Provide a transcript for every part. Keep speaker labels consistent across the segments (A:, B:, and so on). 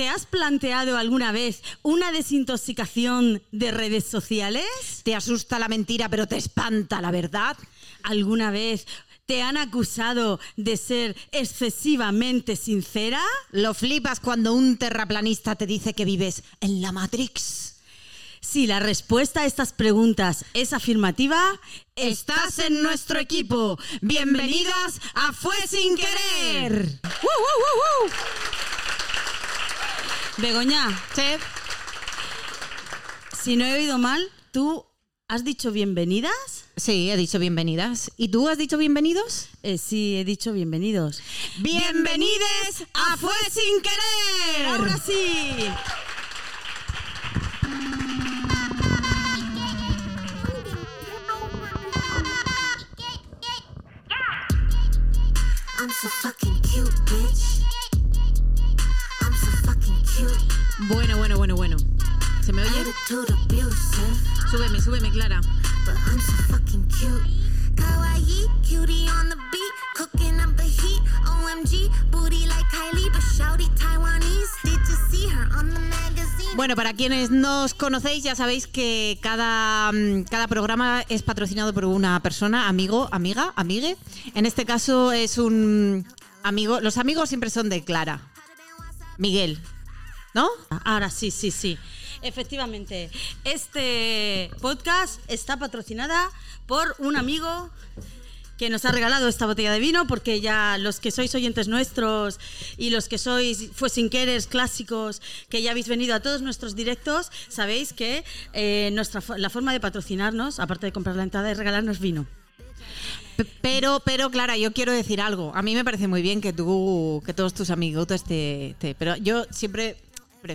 A: ¿Te has planteado alguna vez una desintoxicación de redes sociales?
B: Te asusta la mentira, pero te espanta la verdad.
A: ¿Alguna vez te han acusado de ser excesivamente sincera?
B: Lo flipas cuando un terraplanista te dice que vives en la Matrix.
A: Si la respuesta a estas preguntas es afirmativa, estás en nuestro equipo. Bienvenidas a Fue sin querer. ¡Uh, uh, uh! Begoña,
B: Chef.
A: si no he oído mal, ¿tú has dicho bienvenidas?
B: Sí, he dicho bienvenidas. ¿Y tú has dicho bienvenidos?
A: Eh, sí, he dicho bienvenidos.
B: ¡Bienvenides a Fue sin querer!
A: Ahora sí.
C: I'm so fucking cute, bitch.
B: Bueno, bueno, bueno, bueno. ¿Se me oye? Súbeme, súbeme, Clara. Bueno, para quienes no os conocéis, ya sabéis que cada, mm, cada programa es patrocinado por una persona, amigo, amiga, amigue. En este caso es un amigo. Los amigos siempre son de Clara. Miguel. ¿No?
A: Ahora sí, sí, sí. Efectivamente, este podcast está patrocinada por un amigo que nos ha regalado esta botella de vino, porque ya los que sois oyentes nuestros y los que sois fue sin clásicos, que ya habéis venido a todos nuestros directos, sabéis que eh, nuestra, la forma de patrocinarnos, aparte de comprar la entrada, es regalarnos vino.
B: Pero, pero, Clara, yo quiero decir algo. A mí me parece muy bien que tú, que todos tus amiguitos te, Pero yo siempre pre-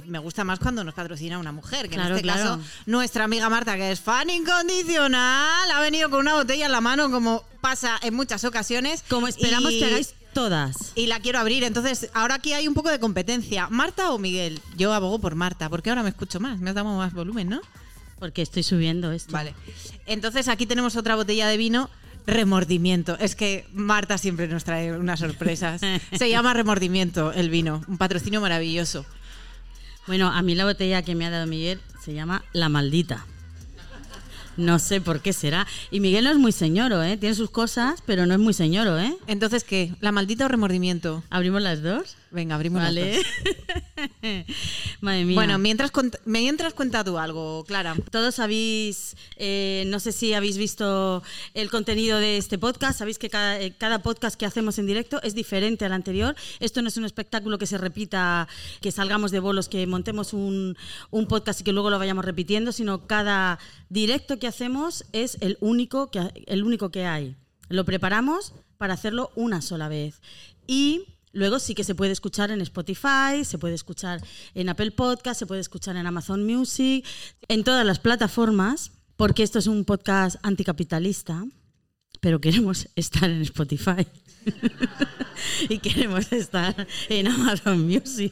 B: me gusta más cuando nos patrocina una mujer, que
A: Claro,
B: en este
A: claro.
B: caso nuestra amiga Marta, que es fan incondicional, ha venido con una botella en la mano, como pasa en muchas ocasiones.
A: Como esperamos
B: y-
A: que hagáis todas.
B: Y la quiero abrir. Entonces, ahora aquí hay un poco de competencia. ¿Marta o Miguel? Yo abogo por Marta, porque ahora me escucho más. Me has dado más volumen, ¿no?
A: Porque estoy subiendo esto.
B: Vale. Entonces aquí tenemos otra botella de vino. Remordimiento. Es que Marta siempre nos trae unas sorpresas. Se llama Remordimiento el vino. Un patrocinio maravilloso.
A: Bueno, a mí la botella que me ha dado Miguel se llama La Maldita. No sé por qué será. Y Miguel no es muy señoro, ¿eh? Tiene sus cosas, pero no es muy señoro, ¿eh?
B: Entonces, ¿qué? ¿La maldita o remordimiento?
A: ¿Abrimos las dos?
B: Venga, abrimos
A: Vale. Madre mía.
B: Bueno, mientras, mientras cuenta tú algo, Clara.
A: Todos habéis, eh, no sé si habéis visto el contenido de este podcast, sabéis que cada, eh, cada podcast que hacemos en directo es diferente al anterior. Esto no es un espectáculo que se repita, que salgamos de bolos, que montemos un, un podcast y que luego lo vayamos repitiendo, sino cada directo que hacemos es el único que, el único que hay. Lo preparamos para hacerlo una sola vez. Y Luego sí que se puede escuchar en Spotify, se puede escuchar en Apple Podcast, se puede escuchar en Amazon Music, en todas las plataformas, porque esto es un podcast anticapitalista, pero queremos estar en Spotify. y queremos estar en Amazon Music.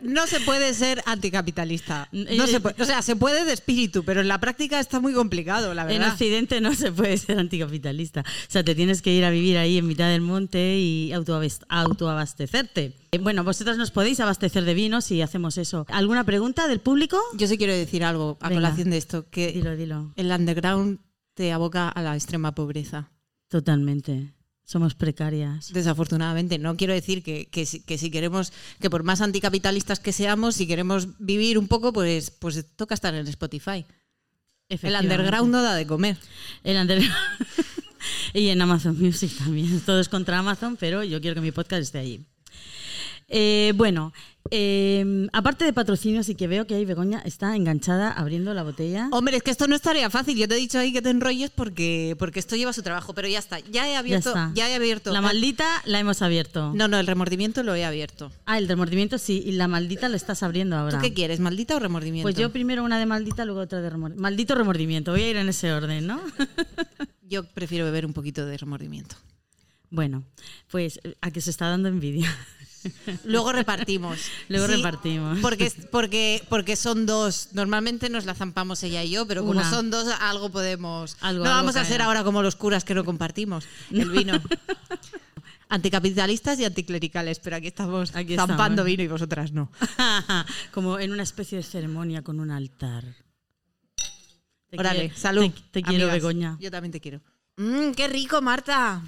B: No se puede ser anticapitalista.
A: Eh,
B: No se puede- o sea, se puede de espíritu, pero en la práctica está muy complicado, la
A: En
B: verdad.
A: Occidente no se puede ser anticapitalista. O sea, te tienes que ir a vivir ahí en mitad del monte y autoabas- autoabastecerte. Eh, Bueno, vosotras nos podéis abastecer de vino si hacemos eso. ¿Alguna pregunta del público?
B: Yo sí quiero decir algo a
A: Venga.
B: colación de esto, que
A: Dilo, dilo.
B: el underground te aboca a la extrema pobreza.
A: Totalmente. Somos precarias.
B: Desafortunadamente, no quiero decir que, que, si, que si queremos, que por más anticapitalistas que seamos, si queremos vivir un poco, pues, pues toca estar en Spotify. El underground no da de comer.
A: El underground. y en Amazon Music también. Todo es contra Amazon, pero yo quiero que mi podcast esté allí. Eh, bueno, eh, aparte de patrocinios y que veo que ahí Begoña está enganchada abriendo la botella.
B: Hombre, es que esto no es tarea fácil. Yo te he dicho ahí que te enrolles porque, porque esto lleva su trabajo, pero ya está. Ya he abierto. Ya, he abierto.
A: La maldita la hemos abierto.
B: No, no, el remordimiento lo he abierto.
A: Ah, el remordimiento sí, y la maldita la estás abriendo ahora.
B: ¿Tú qué quieres, maldita o remordimiento?
A: Pues yo primero una de maldita, luego otra de remordimiento. Maldito remordimiento, voy a ir en ese orden, ¿no?
B: Yo prefiero beber un poquito de remordimiento.
A: bueno, pues a que se está dando envidia.
B: Luego repartimos.
A: Luego repartimos.
B: Porque, porque, porque son dos. Normalmente nos la zampamos ella y yo, pero como
A: Una.
B: son dos, algo podemos.
A: Algo-
B: no
A: algo
B: vamos a
A: caerá.
B: ahora como los curas que no compartimos el vino. Anticapitalistas y anticlericales, pero aquí estamos
A: Aquí
B: zampando
A: estamos.
B: vino y vosotras no.
A: Como en una especie de ceremonia con un altar. Te
B: Órale,
A: quiero-
B: salud.
A: Te, te quiero. Begoña.
B: Yo también te quiero. Mm, ¡Qué rico, Marta!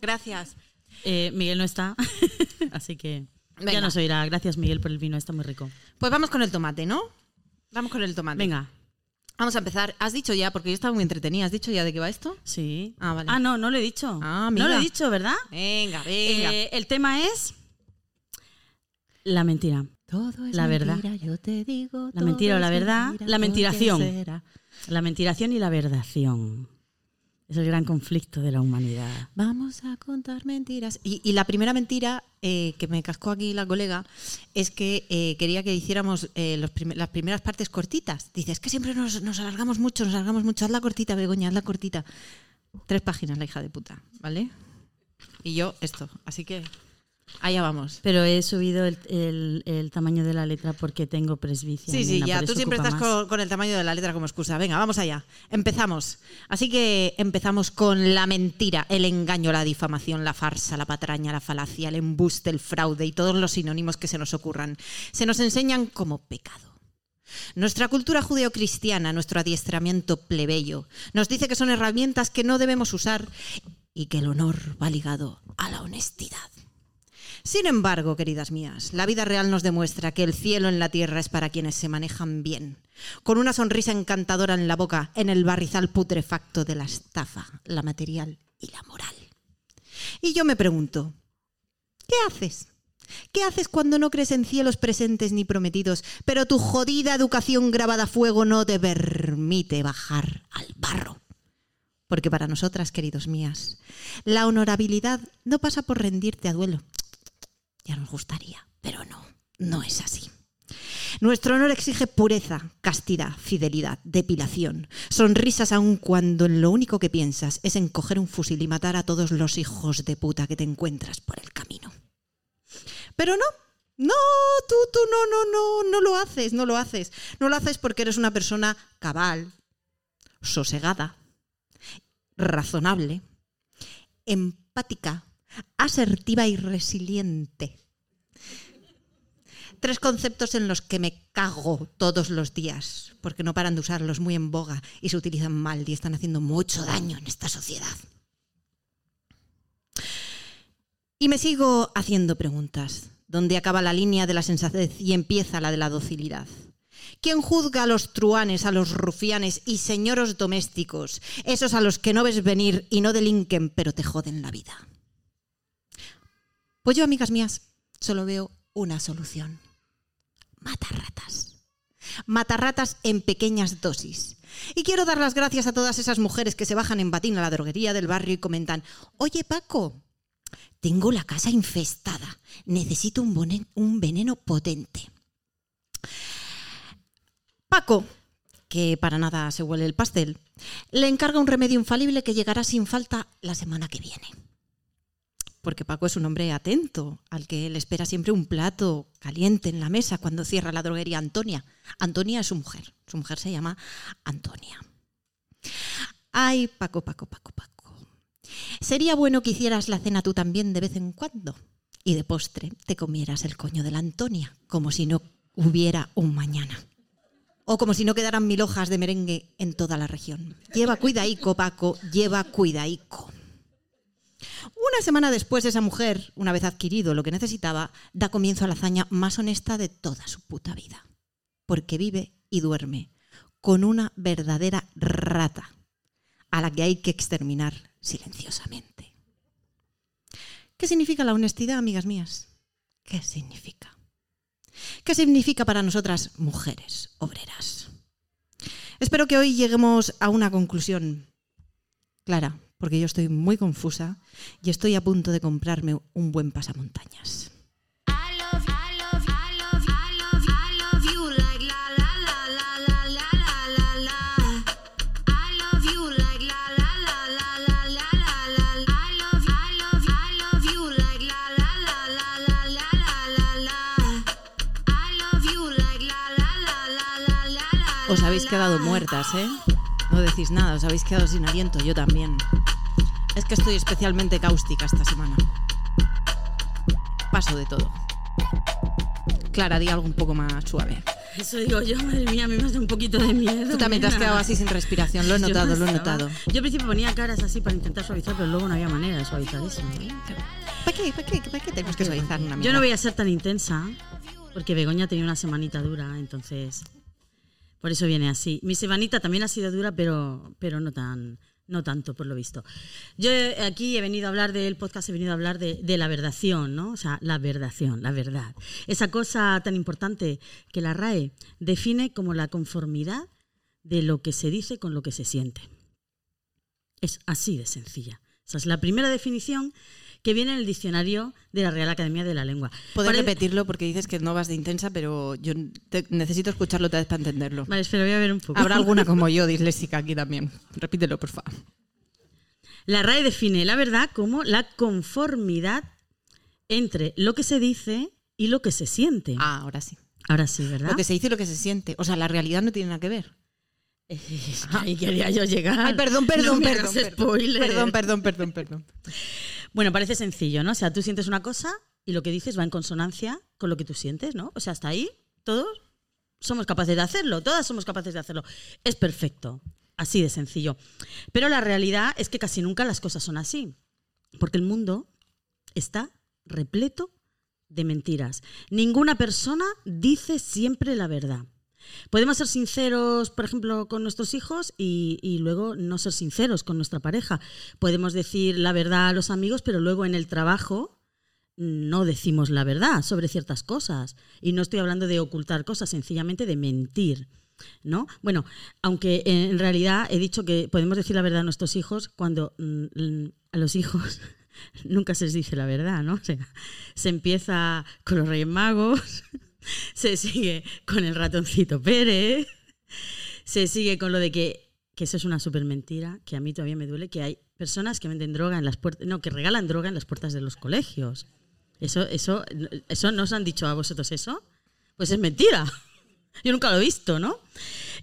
B: Gracias.
A: Eh, Miguel no está, así que
B: Venga.
A: ya nos oirá. Gracias, Miguel, por el vino, está muy rico.
B: Pues vamos con el tomate, ¿no? Vamos con el tomate.
A: Venga,
B: Vamos a empezar. Has dicho ya, porque yo estaba muy entretenida, ¿has dicho ya de qué va esto?
A: sí.
B: Ah, vale.
A: Ah, no, no lo he dicho.
B: Ah,
A: no lo he
B: mira.
A: dicho, ¿verdad?
B: Venga, venga.
A: Eh, el tema es la mentira.
B: todo es
A: la verdad.
B: mentira, yo te digo.
A: La mentira o la verdad,
B: mentira,
A: la
B: ¿por qué
A: mentiración. La mentiración y la verdación. Es el gran conflicto de la humanidad.
B: Vamos a contar mentiras. Y, la primera mentira eh, que me cascó aquí la colega es que eh, quería que hiciéramos eh, los las primeras partes cortitas. Dice, es que siempre nos, nos alargamos mucho, nos alargamos mucho. Hazla cortita, Begoña, hazla cortita. Tres páginas, la hija de puta, ¿vale? Y yo esto. Así que allá vamos.
A: Pero he subido el, el- el tamaño de la letra porque tengo presbicia.
B: Sí, sí, ya. Tú siempre estás con, con el tamaño de la letra como excusa. Venga, vamos allá. Empezamos. Así que empezamos con la mentira, el engaño, la difamación, la farsa, la patraña, la falacia, el embuste, el fraude y todos los sinónimos que se nos ocurran. Se nos enseñan como pecado. Nuestra cultura judeocristiana, nuestro adiestramiento plebeyo, nos dice que son herramientas que no debemos usar y que el honor va ligado a la honestidad. Sin embargo, queridas mías, la vida real nos demuestra que el cielo en la tierra es para quienes se manejan bien, con una sonrisa encantadora en la boca, en el barrizal putrefacto de la estafa, la material y la moral. Y yo me pregunto, ¿qué haces? ¿Qué haces cuando no crees en cielos presentes ni prometidos, pero tu jodida educación grabada a fuego no te permite bajar al barro? Porque para nosotras, queridos mías, la honorabilidad no pasa por rendirte a duelo. Ya nos gustaría, pero no, no es así. Nuestro honor exige pureza, castidad, fidelidad, depilación, sonrisas aun cuando en lo único que piensas es en coger un fusil y matar a todos los hijos de puta que te encuentras por el camino. Pero no, no, tú, tú, no, no, no, no lo haces, no lo haces. No lo haces porque eres una persona cabal, sosegada, razonable, empática, asertiva y resiliente. Tres conceptos en los que me cago todos los días, porque no paran de usarlos muy en boga y se utilizan mal y están haciendo mucho daño en esta sociedad. Y me sigo haciendo preguntas. ¿Dónde acaba la línea de la sensatez y empieza la de la docilidad? ¿Quién juzga a los truanes, a los rufianes y señoros domésticos, esos a los que no ves venir y no delinquen, pero te joden la vida? Pues yo, amigas mías, solo veo una solución. Matarratas. Matarratas en pequeñas dosis. Y quiero dar las gracias a todas esas mujeres que se bajan en batín a la droguería del barrio y comentan, oye Paco, tengo la casa infestada, necesito un, un veneno potente. Paco, que para nada se huele el pastel, le encarga un remedio infalible que llegará sin falta la semana que viene. Porque Paco es un hombre atento, al que le espera siempre un plato caliente en la mesa cuando cierra la droguería Antonia. Antonia es su mujer, su mujer se llama Antonia. Ay, Paco, Paco, Paco, Paco. Sería bueno que hicieras la cena tú también de vez en cuando. Y de postre te comieras el coño de la Antonia, como si no hubiera un mañana. O como si no quedaran mil hojas de merengue en toda la región. Lleva cuidaico, Paco, lleva cuidaico. Una semana después, esa mujer, una vez adquirido lo que necesitaba, da comienzo a la hazaña más honesta de toda su puta vida. Porque vive y duerme con una verdadera rata a la que hay que exterminar silenciosamente. ¿Qué significa la honestidad, amigas mías? ¿Qué significa? ¿Qué significa para nosotras mujeres obreras? Espero que hoy lleguemos a una conclusión clara, porque yo estoy muy confusa y estoy a punto de comprarme un buen pasamontañas. Os habéis quedado muertas, ¿eh? No decís nada, os habéis quedado sin aliento, yo también. Es que estoy especialmente cáustica esta semana. paso de todo. Clara, di algo un poco más suave.
A: Eso digo yo, madre mía, a mí me hace un poquito de miedo.
B: Tú también te has quedado así sin respiración, lo he notado, lo he notado.
A: Yo al principio ponía caras así para intentar suavizar, pero luego no había manera de suavizar eso. ¿eh?
B: ¿Para qué? ¿Para qué? ¿Para qué tenemos que suavizar una
A: Yo no voy a ser tan intensa, porque Begoña tenía una semanita dura, entonces por eso viene así. Mi semanita también ha sido dura, pero, pero no tan no tanto, por lo visto. Yo aquí he venido a hablar del podcast, he venido a hablar de, de la verdación, ¿no? O sea, la verdación, la verdad. Esa cosa tan importante que la RAE define como la conformidad de lo que se dice con lo que se siente. Es así de sencilla. Esa es la primera definición que viene en el diccionario de la Real Academia de la Lengua.
B: Puedes
A: Pare-
B: repetirlo porque dices que no vas de intensa, pero yo te- necesito escucharlo otra vez para entenderlo.
A: Vale, espera, voy a ver un poco.
B: Habrá alguna como yo, disléxica aquí también. Repítelo, por favor.
A: La RAE define la verdad como la conformidad entre lo que se dice y lo que se siente.
B: Ah, ahora sí.
A: Ahora sí, ¿verdad?
B: Lo que se dice y lo que se siente. O sea, la realidad no tiene nada que ver.
A: Ahí quería yo llegar.
B: Ay, perdón, perdón,
A: No
B: perdón. Perdón, perdón, perdón, perdón.
A: Bueno, parece sencillo, ¿no? O sea, tú sientes una cosa y lo que dices va en consonancia con lo que tú sientes, ¿no? O sea, hasta ahí todos somos capaces de hacerlo, todas somos capaces de hacerlo. Es perfecto, así de sencillo. Pero la realidad es que casi nunca las cosas son así, porque el mundo está repleto de mentiras. Ninguna persona dice siempre la verdad. Podemos ser sinceros, por ejemplo, con nuestros hijos y, luego no ser sinceros con nuestra pareja. Podemos decir la verdad a los amigos, pero luego en el trabajo no decimos la verdad sobre ciertas cosas. Y no estoy hablando de ocultar cosas, sencillamente de mentir. ¿No? Bueno, aunque en realidad he dicho que podemos decir la verdad a nuestros hijos cuando mm, a los hijos nunca se les dice la verdad, ¿no? Se empieza con los Reyes Magos, se sigue con el ratoncito Pérez, se sigue con lo de que, que eso es una súper mentira, que a mí todavía me duele, que hay personas que venden droga en las puertas, no, que regalan droga en las puertas de los colegios. Eso, eso, eso no os han dicho a vosotros eso, pues es mentira. Yo nunca lo he visto, ¿no?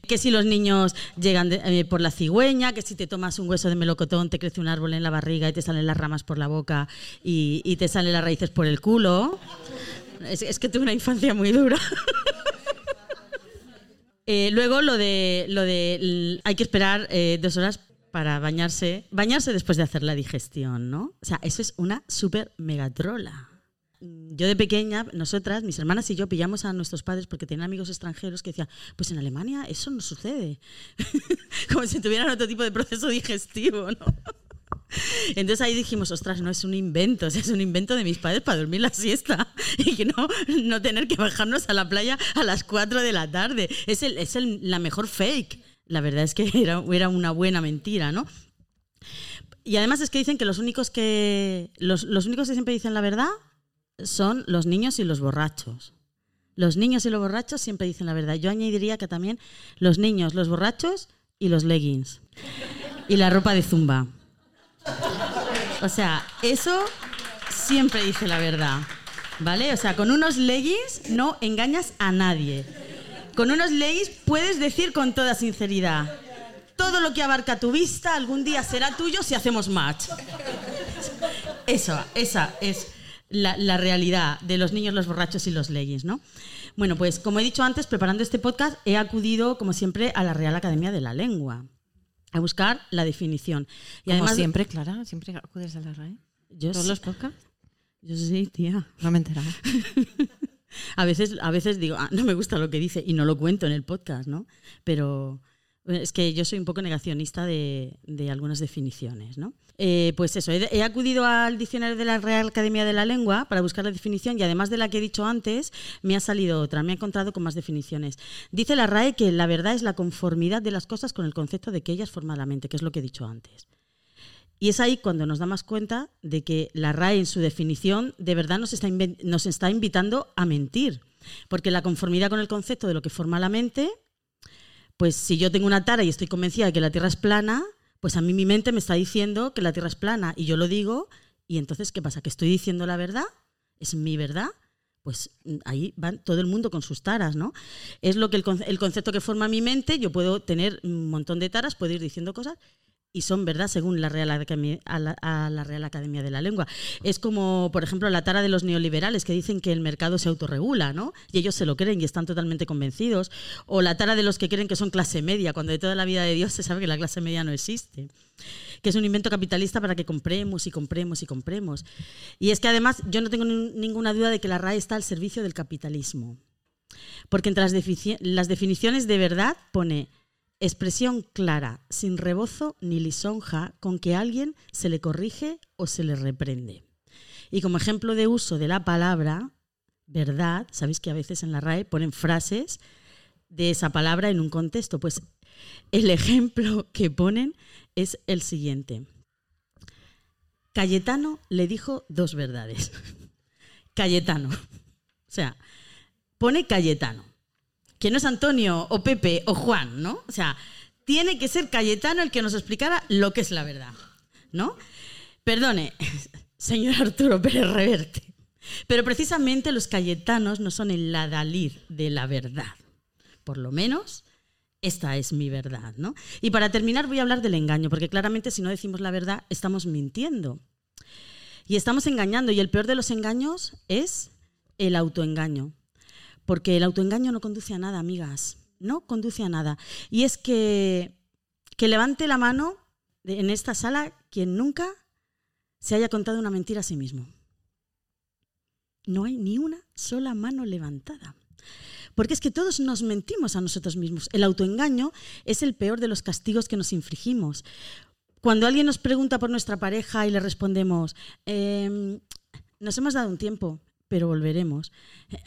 A: Que si los niños llegan eh, por la cigüeña, que si te tomas un hueso de melocotón te crece un árbol en la barriga y te salen las ramas por la boca y te salen las raíces por el culo. Es, es que tuve una infancia muy dura. Eh, luego lo de, lo de hay que esperar eh, dos horas para bañarse. Bañarse después de hacer la digestión, ¿no? O sea, eso es una súper megatrola. Yo de pequeña, nosotras, mis hermanas y yo pillamos a nuestros padres porque tenían amigos extranjeros que decían, pues en Alemania eso no sucede. Como si tuvieran otro tipo de proceso digestivo, ¿no? Entonces ahí dijimos, ostras, no es un invento, o sea, es un invento de mis padres para dormir la siesta y que no, no tener que bajarnos a la playa a las 4 de la tarde. Es, el, es el- la mejor fake. La verdad es que era, era una buena mentira, ¿no? Y además es que dicen que los únicos que, los, los únicos que siempre dicen la verdad son los niños y los borrachos. Los niños y los borrachos siempre dicen la verdad. Yo añadiría que también los niños, los borrachos y los leggings. Y la ropa de zumba. O sea, eso siempre dice la verdad. ¿Vale? O sea, con unos leggings no engañas a nadie. Con unos leggings puedes decir con toda sinceridad, todo lo que abarca tu vista algún día será tuyo si hacemos match. Eso, esa es la, la realidad de los niños, los borrachos y los leggings, ¿no? Bueno, pues como he dicho antes, preparando este podcast, he acudido, como siempre, a la Real Academia de la Lengua a buscar la definición. Y
B: Como
A: además,
B: siempre, Clara, siempre acudes a la RAE.
A: yo,
B: ¿Todos
A: sí-
B: los podcasts?
A: yo sí, tía.
B: No me he enterado.
A: A veces, a veces digo, "Ah, no me gusta lo que dice y no lo cuento en el podcast, ¿no? Pero es que yo soy un poco negacionista de, de algunas definiciones, ¿no? Eh, pues eso, he, acudido al diccionario de la Real Academia de la Lengua para buscar la definición y además de la que he dicho antes, me ha salido otra, me he encontrado con más definiciones. Dice la RAE que la verdad es la conformidad de las cosas con el concepto de que ellas forman la mente, que es lo que he dicho antes. Y es ahí cuando nos damos cuenta de que la RAE en su definición de verdad nos nos está invitando a mentir. Porque la conformidad con el concepto de lo que forma la mente, pues si yo tengo una tara y estoy convencida de que la Tierra es plana, pues a mí mi mente me está diciendo que la Tierra es plana y yo lo digo y entonces ¿qué pasa? ¿Que estoy diciendo la verdad? ¿Es mi verdad? Pues ahí va todo el mundo con sus taras, ¿no? Es lo que el, el concepto que forma mi mente, yo puedo tener un montón de taras, puedo ir diciendo cosas y son verdad según la Real, Academia, a la, Real Academia de la Lengua. Es como, por ejemplo, la tara de los neoliberales que dicen que el mercado se autorregula, ¿no? Y ellos se lo creen y están totalmente convencidos. O la tara de los que creen que son clase media, cuando de toda la vida de Dios se sabe que la clase media no existe. Que es un invento capitalista para que compremos y compremos y compremos. Y es que además yo no tengo ni- ninguna duda de que la RAE está al servicio del capitalismo. Porque entre las, las definiciones de verdad pone expresión clara, sin rebozo ni lisonja, con que alguien se le corrige o se le reprende. Y como ejemplo de uso de la palabra verdad, sabéis que a veces en la RAE ponen frases de esa palabra en un contexto. Pues el ejemplo que ponen es el siguiente. Cayetano le dijo dos verdades. Cayetano. O sea, pone Cayetano. Que no es Antonio o Pepe o Juan, ¿no? O sea, tiene que ser Cayetano el que nos explicara lo que es la verdad, ¿no? Perdone, señor Arturo Pérez Reverte, pero precisamente los cayetanos no son el adalid de la verdad. Por lo menos esta es mi verdad, ¿no? Y para terminar voy a hablar del engaño, porque claramente si no decimos la verdad estamos mintiendo. Y estamos engañando, y el peor de los engaños es el autoengaño. Porque el autoengaño no conduce a nada, amigas. No conduce a nada. Y es que, que levante la mano en esta sala quien nunca se haya contado una mentira a sí mismo. No hay ni una sola mano levantada. Porque es que todos nos mentimos a nosotros mismos. El autoengaño es el peor de los castigos que nos infligimos. Cuando alguien nos pregunta por nuestra pareja y le respondemos, "Em, nos hemos dado un tiempo, pero volveremos.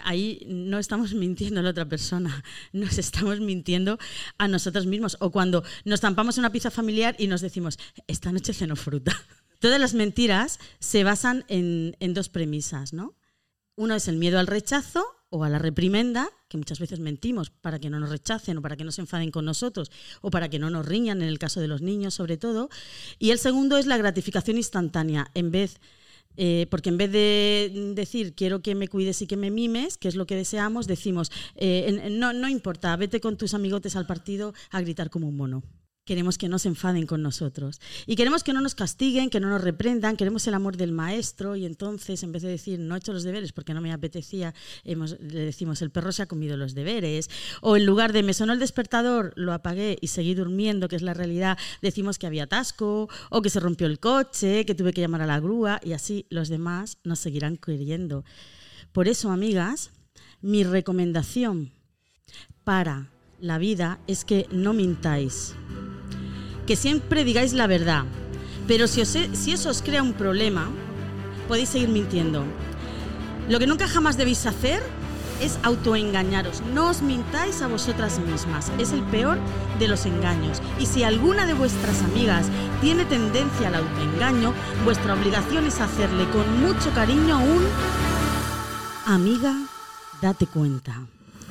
A: Ahí no estamos mintiendo a la otra persona, nos estamos mintiendo a nosotros mismos. O cuando nos zampamos una pizza familiar y nos decimos, esta noche ceno fruta. Todas las mentiras se basan en, en dos premisas, ¿no? Uno es el miedo al rechazo o a la reprimenda, que muchas veces mentimos para que no nos rechacen o para que no se enfaden con nosotros o para que no nos riñan, en el caso de los niños sobre todo. Y el segundo es la gratificación instantánea. En vez, eh, porque en vez de decir quiero que me cuides y que me mimes, que es lo que deseamos, decimos eh, no, no importa, vete con tus amigotes al partido a gritar como un mono. Queremos que no se enfaden con nosotros. Y queremos que no nos castiguen, que no nos reprendan, queremos el amor del maestro y entonces en vez de decir no he hecho los deberes porque no me apetecía, le decimos el perro se ha comido los deberes. O en lugar de me sonó el despertador, lo apagué y seguí durmiendo, que es la realidad, decimos que había atasco o que se rompió el coche, que tuve que llamar a la grúa y así los demás nos seguirán queriendo. Por eso, amigas, mi recomendación para la vida es que no mintáis que siempre digáis la verdad. Pero si, os- si eso os crea un problema, podéis seguir mintiendo. Lo que nunca jamás debéis hacer es autoengañaros. No os mintáis a vosotras mismas. Es el peor de los engaños. Y si alguna de vuestras amigas tiene tendencia al autoengaño, vuestra obligación es hacerle con mucho cariño un amiga, date cuenta.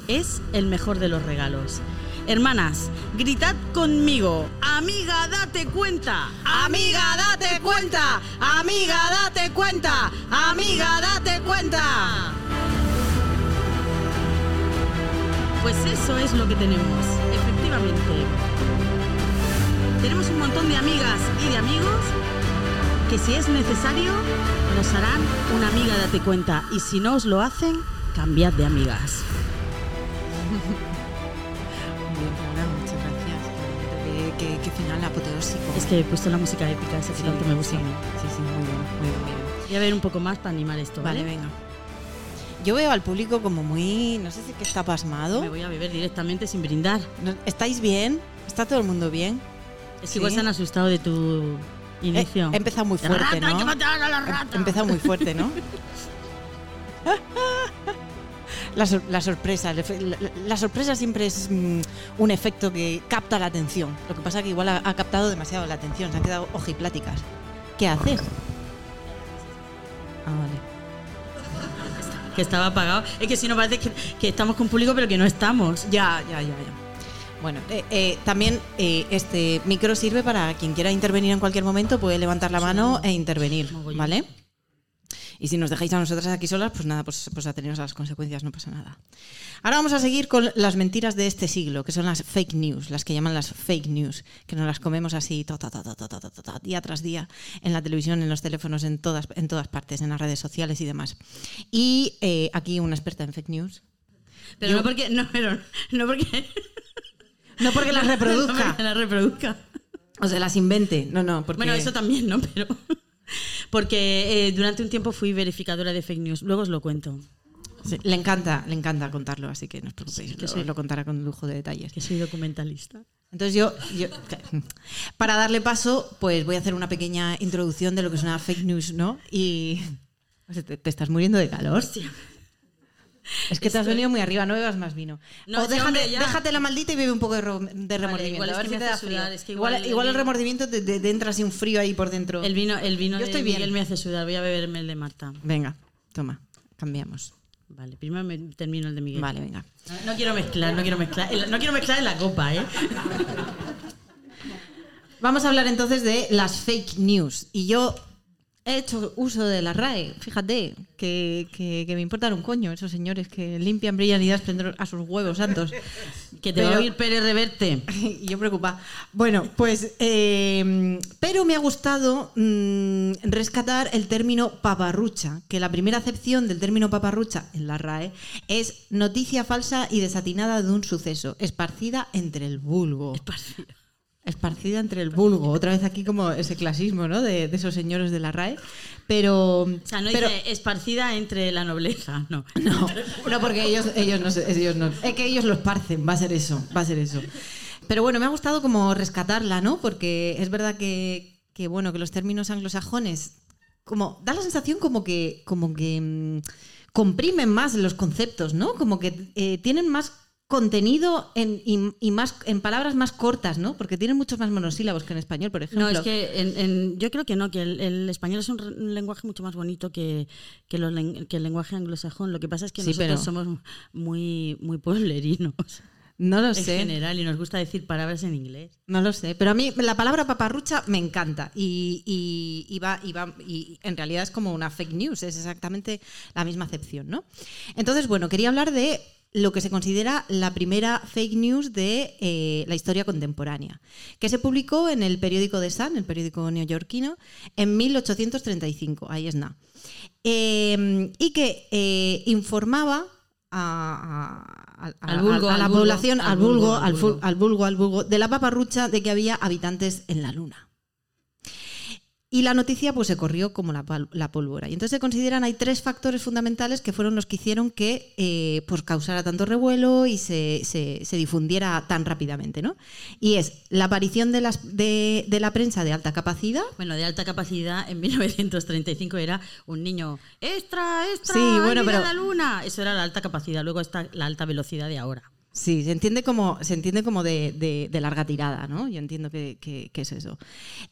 A: Es el mejor de los regalos. Hermanas, gritad conmigo. Amiga, date cuenta.
B: Amiga, date cuenta. Amiga, date cuenta. Amiga, date cuenta.
A: Pues eso es lo que tenemos, efectivamente. Tenemos un montón de amigas y de amigos que si es necesario nos harán una amiga, date cuenta. Y si no os lo hacen, cambiad de amigas.
B: Qué, final apoteósico.
A: Es que he puesto la música épica, esa que tanto me gusta
B: sí. Sí, sí, muy bien, muy bien, muy bien.
A: Voy a ver un poco más para animar esto.
B: Vale,
A: ¿vale?
B: venga. Yo veo al público como muy, no sé si que está pasmado.
A: Me voy a beber directamente sin brindar.
B: ¿Estáis bien? ¿Está todo el mundo bien?
A: Es que
B: Sí.
A: igual se han asustado de tu inicio.
B: He, he empezado muy fuerte,
A: ¡Rata, hay que
B: ¿no?
A: matar a la
B: He
A: rata!
B: he empezado muy fuerte, ¿no? La, sor- la sorpresa, la, la sorpresa siempre es mm, un efecto que capta la atención. Lo que pasa es que igual ha, ha captado demasiado la atención, se han quedado ojipláticas. ¿Qué haces? Ah, vale.
A: Que estaba apagado. Es que si no parece que, que estamos con público, pero que no estamos.
B: Ya, ya, ya, ya. Bueno, eh, eh, también eh, este micro sirve para quien quiera intervenir en cualquier momento, puede levantar la mano e intervenir. ¿vale? Y si nos dejáis a nosotras aquí solas, pues nada, pues, pues ateneros a las consecuencias, no pasa nada. Ahora vamos a seguir con las mentiras de este siglo, que son las fake news, las que llaman las fake news, que nos las comemos así ta, ta, ta, día tras día en la televisión, en los teléfonos, en todas, en todas partes, en las redes sociales y demás. Y eh, aquí una experta en fake news.
A: Pero
B: Yo,
A: no porque. No, pero no porque.
B: No porque las reproduzca.
A: No porque las reproduzca.
B: O sea, las invente. No, no, porque...
A: Bueno, eso también, ¿no? Pero. Porque eh, durante un tiempo fui verificadora de fake news. Luego os lo cuento.
B: Sí, le encanta, le encanta contarlo, así que no os preocupéis,
A: que
B: lo,
A: soy-
B: lo contará con lujo de detalles.
A: Que soy documentalista.
B: Entonces yo, yo- para darle paso, pues voy a hacer una pequeña introducción de lo que es una fake news, ¿no? Y te, te estás muriendo de calor. Es que te has venido muy arriba, no bebas más vino.
A: No,
B: o déjate,
A: hombre, ya.
B: déjate la maldita y bebe un poco de, remordimiento.
A: igual es
B: a ver
A: que
B: si
A: me
B: te
A: hace
B: da frío.
A: sudar, es que
B: igual,
A: igual el
B: igual el
A: vino-
B: remordimiento te, te- te entra así un frío ahí por dentro.
A: El vino, el vino
B: Yo
A: de
B: estoy bien.
A: Miguel me hace sudar. Voy a beberme el de Marta.
B: Venga, toma, cambiamos.
A: Vale, primero me termino el de Miguel.
B: Vale, venga.
A: No, quiero mezclar, no quiero mezclar. No quiero mezclar en la copa, ¿eh?
B: Vamos a hablar entonces de las fake news. Y yo he hecho uso de la RAE. Fíjate, que, que- que me importan un coño esos señores que limpian, brillan y dan esplendor a sus huevos santos.
A: Que te va a
B: Pero-
A: oír Pérez Reverte.
B: y yo preocupa. Bueno, pues, eh, pero me ha gustado mm, rescatar el término paparrucha, que la primera acepción del término paparrucha en la RAE es noticia falsa y desatinada de un suceso, esparcida entre el vulgo. Esparcida entre el vulgo. Otra vez aquí como ese clasismo, ¿no? De, de esos señores de la RAE. Pero...
A: O sea, no
B: pero,
A: dice esparcida entre la nobleza, no.
B: no, no, porque ellos, ellos no, se- ellos no. Es que ellos lo esparcen, va a ser eso, va a ser eso. Pero bueno, me ha gustado como rescatarla, ¿no? Porque es verdad que, que, bueno, que los términos anglosajones, como, da la sensación como que, como que mm, comprimen más los conceptos, ¿no? Como que eh, tienen más contenido en, y, y más en palabras más cortas, ¿no? Porque tienen muchos más monosílabos que en español, por ejemplo.
A: No, es que en- en- yo creo que no, que el, el español es un, lenguaje mucho más bonito que, que, los len- que el lenguaje anglosajón. Lo que pasa es que
B: Sí,
A: nosotros
B: pero-
A: somos muy, muy pueblerinos
B: no lo
A: en
B: sé.
A: general y nos gusta decir palabras en inglés.
B: No lo sé, pero a mí la palabra paparrucha me encanta y, y, y va, y, va- y en realidad es como una fake news, es exactamente la misma acepción, ¿no? Entonces, bueno, quería hablar de lo que se considera la primera fake news de eh, la historia contemporánea, que se publicó en el periódico The Sun, el periódico neoyorquino, en 1835, ahí es nada. Eh, y que eh, informaba a, a- a-
A: Al vulgo,
B: a
A: al
B: la
A: vulgo,
B: población,
A: al
B: al al
A: al vulgo.
B: al vulgo, al vulgo, de la paparrucha de que había habitantes en la luna. Y la noticia pues se corrió como la, la pólvora. Y entonces se consideran, hay tres factores fundamentales que fueron los que hicieron que eh, pues causara tanto revuelo y se, se- se difundiera tan rápidamente. ¿no? Y es la aparición de, las, de, de la prensa de alta capacidad.
A: Bueno, de alta capacidad, en 1935 era un niño extra, extra,
B: Sí, bueno, pero-
A: la luna. Eso era la alta capacidad, luego está la alta velocidad de ahora.
B: Sí, se entiende como, se entiende como de, larga tirada, ¿no? Yo entiendo que, es eso.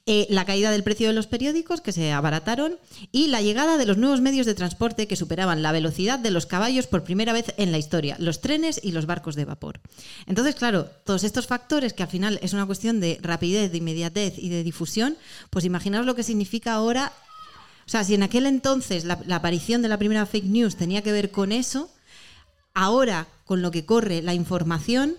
B: Eh, la caída del precio de los periódicos, que se abarataron, y la llegada de los nuevos medios de transporte que superaban la velocidad de los caballos por primera vez en la historia, los trenes y los barcos de vapor. Entonces, claro, todos estos factores, que al final es una cuestión de rapidez, de inmediatez y de difusión, pues imaginaos lo que significa ahora o sea, si en aquel entonces la aparición de la primera fake news tenía que ver con eso, ahora con lo que corre la información,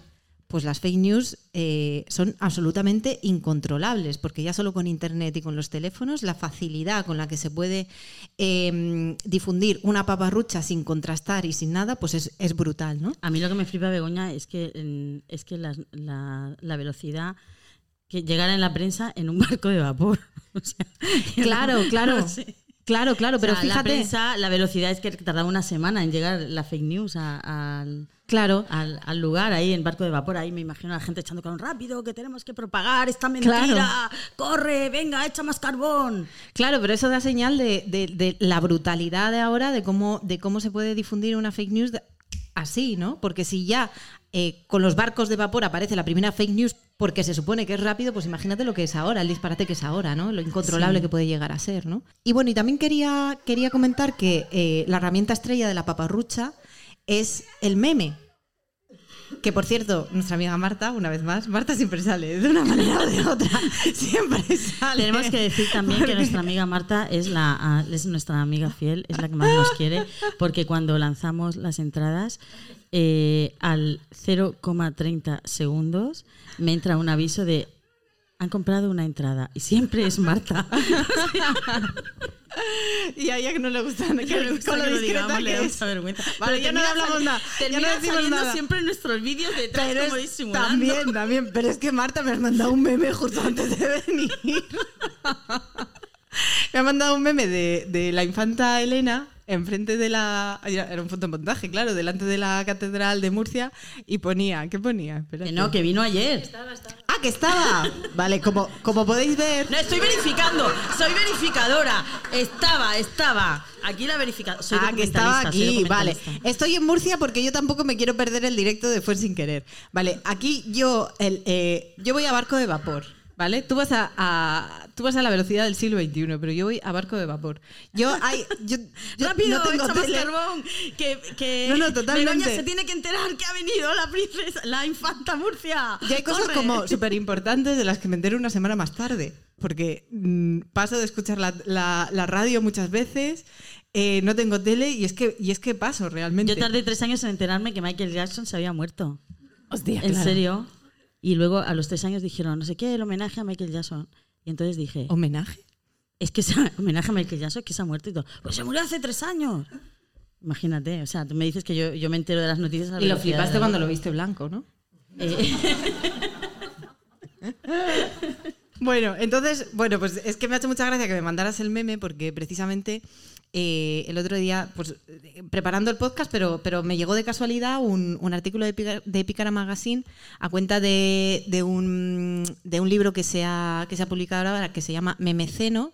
B: pues las fake news eh, son absolutamente incontrolables, porque ya solo con Internet y con los teléfonos, la facilidad con la que se puede eh, difundir una paparrucha sin contrastar y sin nada, pues es, es brutal, ¿no?
A: A mí lo que me flipa, Begoña, es que, es que la, la velocidad que llegara en la prensa en un barco de vapor. O sea,
B: Claro, claro.
A: no sé.
B: Claro, claro,
A: O
B: pero
A: sea, La
B: fíjate.
A: prensa, la velocidad es que tardaba una semana en llegar la fake news al,
B: Claro.
A: al, al lugar, ahí en barco de vapor. Ahí me imagino a la gente echando calor rápido, que tenemos que propagar esta mentira.
B: Claro.
A: Corre, venga, echa más carbón.
B: Claro, pero eso da señal de, de- de la brutalidad de ahora, de cómo, de cómo se puede difundir una fake news así, ¿no? Porque si ya eh, con los barcos de vapor aparece la primera fake news porque se supone que es rápido, pues imagínate lo que es ahora, el disparate que es ahora, ¿no? Lo incontrolable
A: Sí.
B: que puede llegar a ser, ¿no? Y bueno, y también quería, quería comentar que eh, la herramienta estrella de la paparrucha es el meme. Que por cierto, nuestra amiga Marta, una vez más, Marta siempre sale, de una manera o de otra, siempre sale.
A: Tenemos que decir también que nuestra amiga Marta es, la, ah, es nuestra amiga fiel, es la que más nos quiere, porque cuando lanzamos las entradas, eh, al 0,30 segundos me entra un aviso de han comprado una entrada y siempre es Marta.
B: Y a ella que no le gusta, que,
A: Que le gusta
B: con lo
A: que lo
B: discreta
A: digamos,
B: que
A: le da
B: es.
A: mucha vergüenza.
B: Vale, ya no
A: termina
B: hablamos nada. ya no
A: Termina saliendo
B: nada.
A: siempre en nuestros vídeos detrás
B: Pero
A: como disimulando.
B: también, también. Pero es que Marta me has mandado un meme justo antes de venir. me ha mandado un meme de, de la infanta Elena enfrente de la. Era un fotomontaje, claro, delante de la catedral de Murcia y ponía. ¿Qué ponía? Espérate.
A: Que no, que vino ayer.
B: Ah, que estaba. Vale, como, como podéis ver.
A: No, estoy verificando, soy verificadora. Estaba, estaba. Aquí la verificadora. Soy
B: ah, que estaba aquí, vale. Estoy en Murcia porque yo tampoco me quiero perder el directo de Fue sin querer. Vale, aquí yo, el, eh, yo voy a barco de vapor. ¿Vale? Tú vas a, a- tú vas a la velocidad del siglo XXI, pero yo voy a barco de vapor. Yo hay. Yo, yo
A: Rápido,
B: no tengo tele.
A: carbón. Que, que
B: No, no, totalmente.
A: Begoña se tiene que enterar que ha venido la princesa, la infanta Murcia.
B: Y hay cosas
A: Corre.
B: como súper importantes de las que me entero una semana más tarde. Porque mm, paso de escuchar la, la- la radio muchas veces, eh, no tengo tele y es que, y es que paso realmente.
A: Yo tardé tres años en enterarme que Michael Jackson se había muerto.
B: Hostia,
A: En
B: claro.
A: serio. Y luego a los tres años dijeron, no sé qué, el homenaje a Michael Jackson. Y entonces dije,
B: ¿Homenaje?
A: es que se, homenaje a Michael Jackson, que se ha muerto y todo. Pues se murió hace tres años. Imagínate, o sea, tú me dices que yo, yo me entero de las noticias. a la
B: Y lo flipaste
A: de-
B: cuando lo viste blanco, ¿no?
A: Eh,
B: Bueno, entonces, bueno, pues es que me ha hecho mucha gracia que me mandaras el meme porque precisamente eh, el otro día, pues eh, preparando el podcast, pero, pero me llegó de casualidad un, un artículo de, Pica- de Pícara Magazine a cuenta de, de un, de un libro que se, ha, que se ha publicado ahora que se llama Memeceno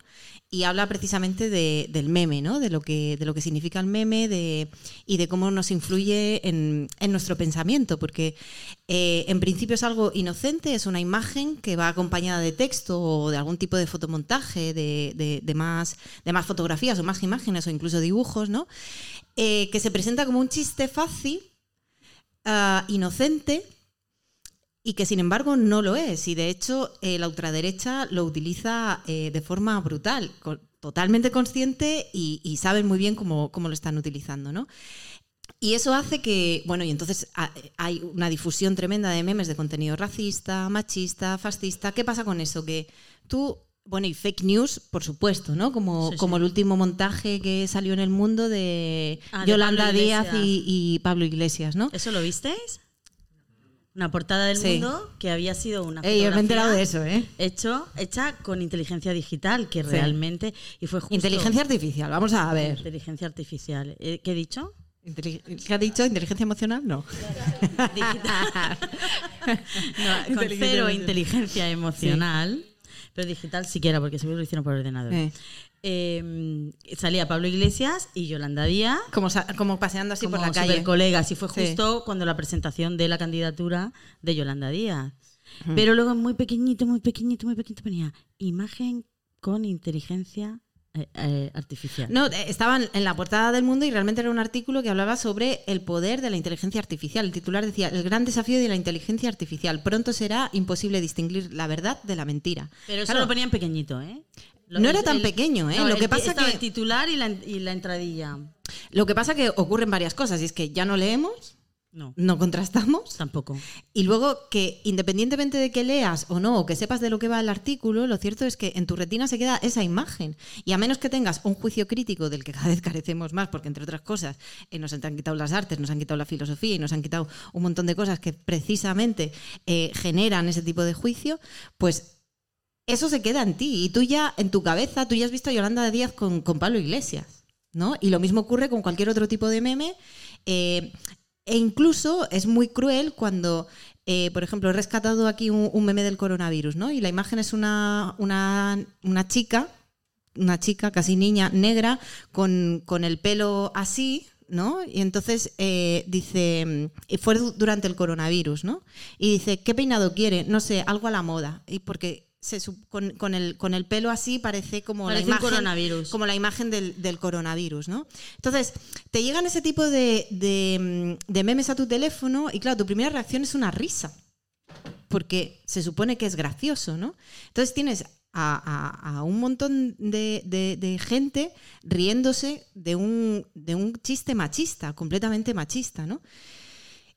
B: y habla precisamente de- del meme, ¿no? De lo que, de lo que significa el meme de, y de cómo nos influye en, en nuestro pensamiento, porque eh, en principio es algo inocente, es una imagen que va acompañada de texto o de algún tipo de fotomontaje, de, de- más, de más fotografías o más imágenes o incluso dibujos, ¿no? Eh, que se presenta como un chiste fácil, ah, inocente, y que sin embargo no lo es. Y de hecho eh, la ultraderecha lo utiliza eh, de forma brutal, co- totalmente consciente y, y saben muy bien cómo, cómo lo están utilizando, ¿no? Y eso hace que, bueno, y entonces ah, hay una difusión tremenda de memes de contenido racista, machista, fascista. ¿Qué pasa con eso? Que tú, bueno, y fake news, por supuesto, ¿no? Como,
A: Sí, sí.
B: como el último montaje que salió en el mundo de
A: Ah, de
B: Yolanda
A: Pablo
B: Díaz y, y Pablo Iglesias, ¿no?
A: ¿Eso lo visteis? Una portada del
B: Sí.
A: mundo que había sido una
B: Ey, yo me he enterado de eso, ¿eh?
A: Hecho, hecha con inteligencia digital, que
B: Sí.
A: realmente... Y fue justo-
B: Inteligencia artificial, vamos a ver.
A: Inteligencia artificial. Eh, ¿Qué he dicho?
B: ¿Qué ha dicho? ¿Inteligencia emocional? No.
A: Digital. No, con cero inteligencia emocional, pero digital siquiera, porque seguro lo hicieron por ordenador.
B: Eh.
A: Eh, salía Pablo Iglesias y Yolanda Díaz.
B: Como, como paseando así
A: como
B: por la calle.
A: colegas y fue
B: Sí.
A: justo cuando la presentación de la candidatura de Yolanda Díaz. Pero luego muy pequeñito, muy pequeñito, muy pequeñito ponía imagen con inteligencia eh, eh, artificial.
B: No, eh, estaban en la portada del mundo y realmente era un artículo que hablaba sobre el poder de la inteligencia artificial. El titular decía, el gran desafío de la inteligencia artificial. Pronto será imposible distinguir la verdad de la mentira.
A: Pero eso
B: Claro,
A: lo ponían pequeñito, ¿eh?
B: No era tan pequeño, ¿eh?
A: no,
B: Lo que
A: el-
B: pasa que-
A: el titular y la, y la entradilla.
B: Lo que pasa que ocurren varias cosas y es que ya no leemos,
A: No,
B: no contrastamos
A: tampoco.
B: Y luego que independientemente de que leas o no, o que sepas de lo que va el artículo, lo cierto es que en tu retina se queda esa imagen. Y a menos que tengas un juicio crítico del que cada vez carecemos más, porque entre otras cosas eh, nos han quitado las artes, nos han quitado la filosofía y nos han quitado un montón de cosas que precisamente eh, generan ese tipo de juicio, pues eso se queda en ti. Y tú ya, en tu cabeza, tú ya has visto a Yolanda Díaz con, con Pablo Iglesias. ¿no? Y lo mismo ocurre con cualquier otro tipo de meme. eh, e incluso es muy cruel cuando, eh, por ejemplo, he rescatado aquí un, meme del coronavirus, ¿no? Y la imagen es una, una, una chica, una chica casi niña, negra, con, con el pelo así, ¿no? Y entonces eh, dice, fue du- durante el coronavirus, ¿no? Y dice, ¿qué peinado quiere? No sé, algo a la moda. Y porque se con, con el, con el pelo así parece como
A: Parece
B: la imagen,
A: coronavirus.
B: como la imagen del, del coronavirus, ¿no? Entonces, te llegan ese tipo de, de, de memes a tu teléfono y claro, tu primera reacción es una risa porque se supone que es gracioso, ¿no? Entonces tienes a, a- a un montón de, de- de gente riéndose de un, de un chiste machista, completamente machista, ¿no?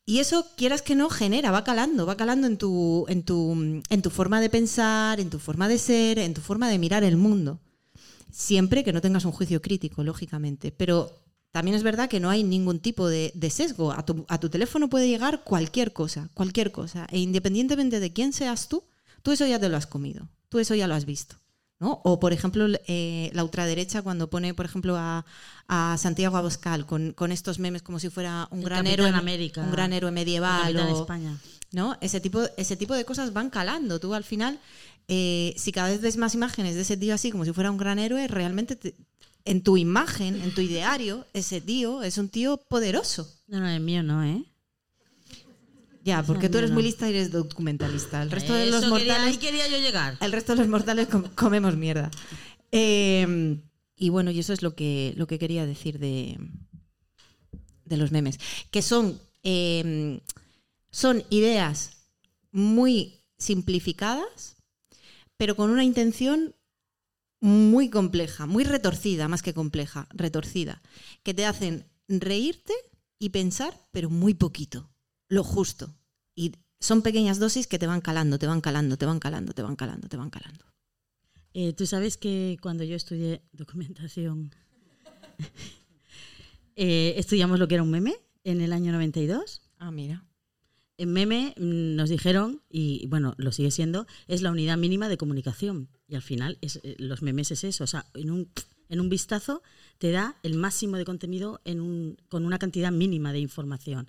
B: Y eso, quieras que no, genera, va calando, va calando en tu, en tu, en tu forma de pensar, en tu forma de ser, en tu forma de mirar el mundo. Siempre que no tengas un juicio crítico, lógicamente. Pero también es verdad que no hay ningún tipo de, sesgo. A tu, a tu teléfono puede llegar cualquier cosa, cualquier cosa. E independientemente de quién seas tú, tú eso ya te lo has comido. Tú eso ya lo has visto. ¿No? O, por ejemplo, eh, la ultraderecha cuando pone, por ejemplo, a, a Santiago Abascal con, con estos memes como si fuera un
A: El
B: gran héroe,
A: América.
B: un gran héroe medieval.
A: Capitán
B: o-
A: España.
B: ¿no? Ese tipo, ese tipo de cosas van calando. Tú al final, eh, si cada vez ves más imágenes de ese tío así como si fuera un gran héroe, realmente te- en tu imagen, en tu ideario, ese tío es un tío poderoso.
A: No, no, el mío no, ¿eh?
B: Ya, porque tú eres muy lista y eres documentalista. El resto de
A: Eso
B: los
A: quería-
B: mortales
A: ahí quería yo llegar.
B: el resto de los mortales com- comemos mierda. Eh, y bueno, y eso es lo que, lo que quería decir de, de los memes. Que son, eh, son ideas muy simplificadas, pero con una intención muy compleja, muy retorcida, más que compleja, retorcida, que te hacen reírte y pensar, pero muy poquito, lo justo. Y son pequeñas dosis que te van calando, te van calando, te van calando, te van calando, te van calando.
A: Eh, Tú sabes que cuando yo estudié documentación, eh, estudiamos lo que era un meme en el año 92.
B: Ah, mira.
A: En meme mm, nos dijeron, y bueno, lo sigue siendo, es la unidad mínima de comunicación. Y al final, es, eh, los memes es eso. O sea, en un, en un vistazo te da el máximo de contenido en un, con una cantidad mínima de información.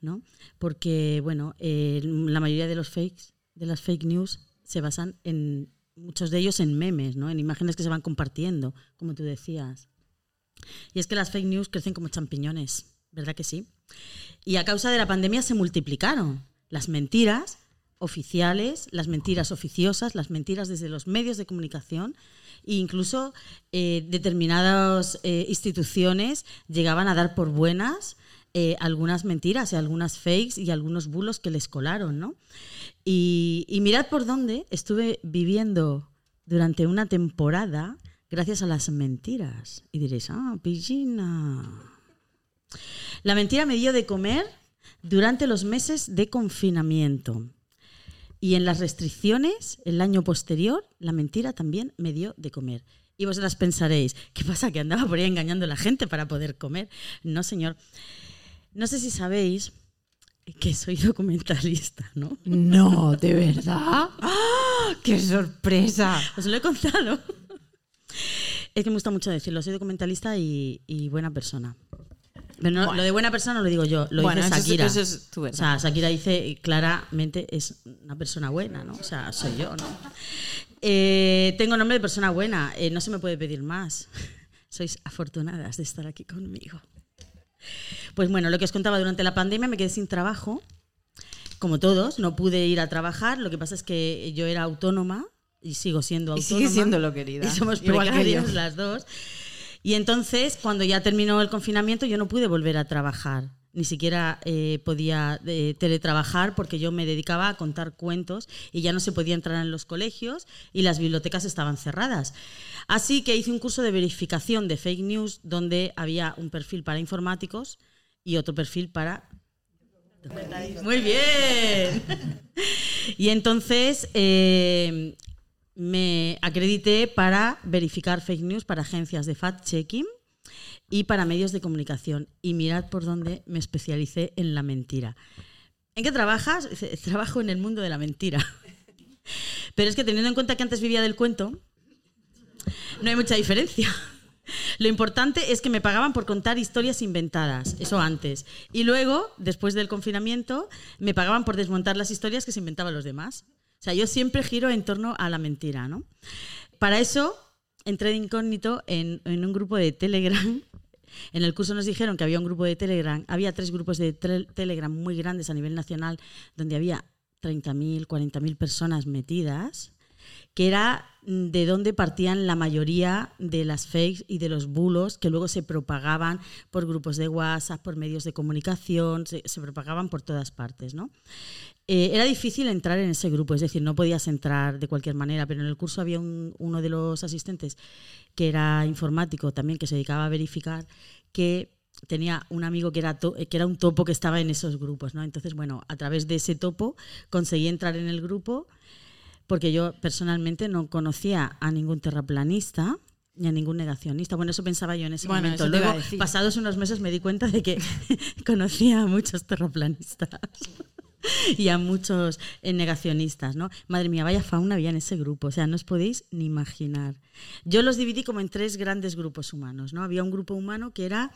A: ¿No? Porque, bueno, la mayoría de los fakes, de las fake news, se basan en muchos de ellos en memes, ¿no? En imágenes que se van compartiendo, como tú decías. Y es que las fake news crecen como champiñones, ¿verdad que sí? Y a causa de la pandemia se multiplicaron las mentiras oficiales, las mentiras oficiosas, las mentiras desde los medios de comunicación e incluso eh, determinadas eh, instituciones llegaban a dar por buenas eh, algunas mentiras y algunas fakes y algunos bulos que les colaron, ¿no? Y, mirad por dónde estuve viviendo durante una temporada gracias a las mentiras. Y diréis, ah, pillina. La mentira me dio de comer durante los meses de confinamiento. Y en las restricciones, el año posterior, la mentira también me dio de comer. Y vosotras pensaréis, ¿qué pasa? ¿Que andaba por ahí engañando a la gente para poder comer? No, señor. No sé si sabéis que soy documentalista, ¿no?
B: No, de verdad. ¡Ah! ¡Qué sorpresa!
A: Os lo he contado. Es que me gusta mucho decirlo, soy documentalista y, y buena persona. Pero no,
B: Bueno.
A: lo de buena persona no lo digo yo, lo
B: Bueno,
A: dice
B: eso es-
A: Shakira.
B: eso es tu.
A: O sea, Shakira dice claramente es una persona buena, ¿no? O sea, soy yo, ¿no? Eh, tengo nombre de persona buena, eh, no se me puede pedir más. Sois afortunadas de estar aquí conmigo. Pues bueno, lo que os contaba, durante la pandemia me quedé sin trabajo, como todos, no pude ir a trabajar, lo que pasa es que yo era autónoma y sigo siendo
B: Y
A: autónoma.
B: sigue siéndolo, querida.
A: Y somos
B: yo.
A: las dos. Y entonces, cuando ya terminó el confinamiento, yo no pude volver a trabajar. Ni siquiera eh, podía eh, teletrabajar porque yo me dedicaba a contar cuentos y ya no se podía entrar en los colegios y las bibliotecas estaban cerradas. Así que hice un curso de verificación de fake news donde había un perfil para informáticos y otro perfil para muy bien. Y entonces eh, me acredité para verificar fake news para agencias de fact-checking y para medios de comunicación. Y mirad por dónde me especialicé en la mentira. ¿En qué trabajas? Trabajo en el mundo de la mentira. Pero es que teniendo en cuenta que antes vivía del cuento, no hay mucha diferencia. Lo importante es que me pagaban por contar historias inventadas, eso antes. Y luego, después del confinamiento, me pagaban por desmontar las historias que se inventaban los demás. O sea, yo siempre giro en torno a la mentira, ¿no? Para eso entré de incógnito en, en un grupo de Telegram. En el curso nos dijeron que había un grupo de Telegram, había tres grupos de tel- Telegram muy grandes a nivel nacional, donde había 30.000, 40.000 personas metidas. Que era mm, de dónde partían la mayoría de las fakes y de los bulos que luego se propagaban por grupos de WhatsApp, por medios de comunicación, se, propagaban por todas partes, ¿no? Eh, era difícil entrar en ese grupo, es decir, no podías entrar de cualquier manera, pero en el curso había un- uno de los asistentes que era informático también, que se dedicaba a verificar, que tenía un amigo que era, to- que era un topo que estaba en esos grupos, ¿no? Entonces, bueno, a través de ese topo conseguí entrar en el grupo porque yo personalmente no conocía a ningún terraplanista ni a ningún negacionista. Bueno, eso pensaba yo en ese
B: Bueno,
A: momento. Luego, pasados unos meses, me di cuenta de que conocía a muchos terraplanistas y a muchos eh, negacionistas, ¿no? Madre mía, vaya fauna había en ese grupo, o sea, no os podéis ni imaginar. Yo los dividí como en tres grandes grupos humanos, ¿no? Había un grupo humano que era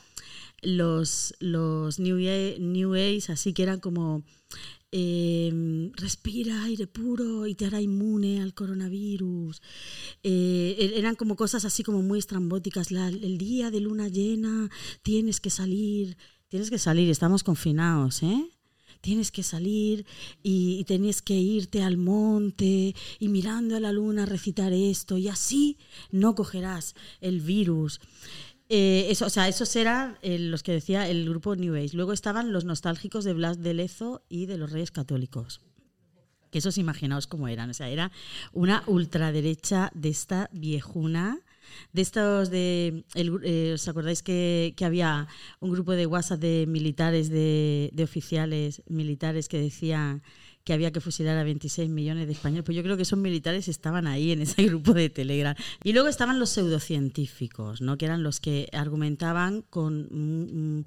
A: los, los New, Age, New Age, así que eran como eh, respira aire puro y te hará inmune al coronavirus. Eh, er- eran como cosas así como muy estrambóticas. El día de luna llena tienes que salir, tienes que salir, estamos confinados, ¿eh? Tienes que salir y, y que irte al monte y mirando a la luna recitar esto y así no cogerás el virus. Eh, eso, o sea, esos eran eh, los que decía el grupo New Age. Luego estaban los nostálgicos de Blas de Lezo y de los Reyes Católicos. Que esos imaginaos cómo eran. O sea, era una ultraderecha de esta viejuna. De estos de. el eh, ¿Os acordáis que, que había un grupo de WhatsApp de militares, de, de oficiales militares que decían que había que fusilar a 26 millones de españoles? Pues yo creo que esos militares estaban ahí en ese grupo de Telegram. Y luego estaban los pseudocientíficos, ¿no? que eran los que argumentaban con mm,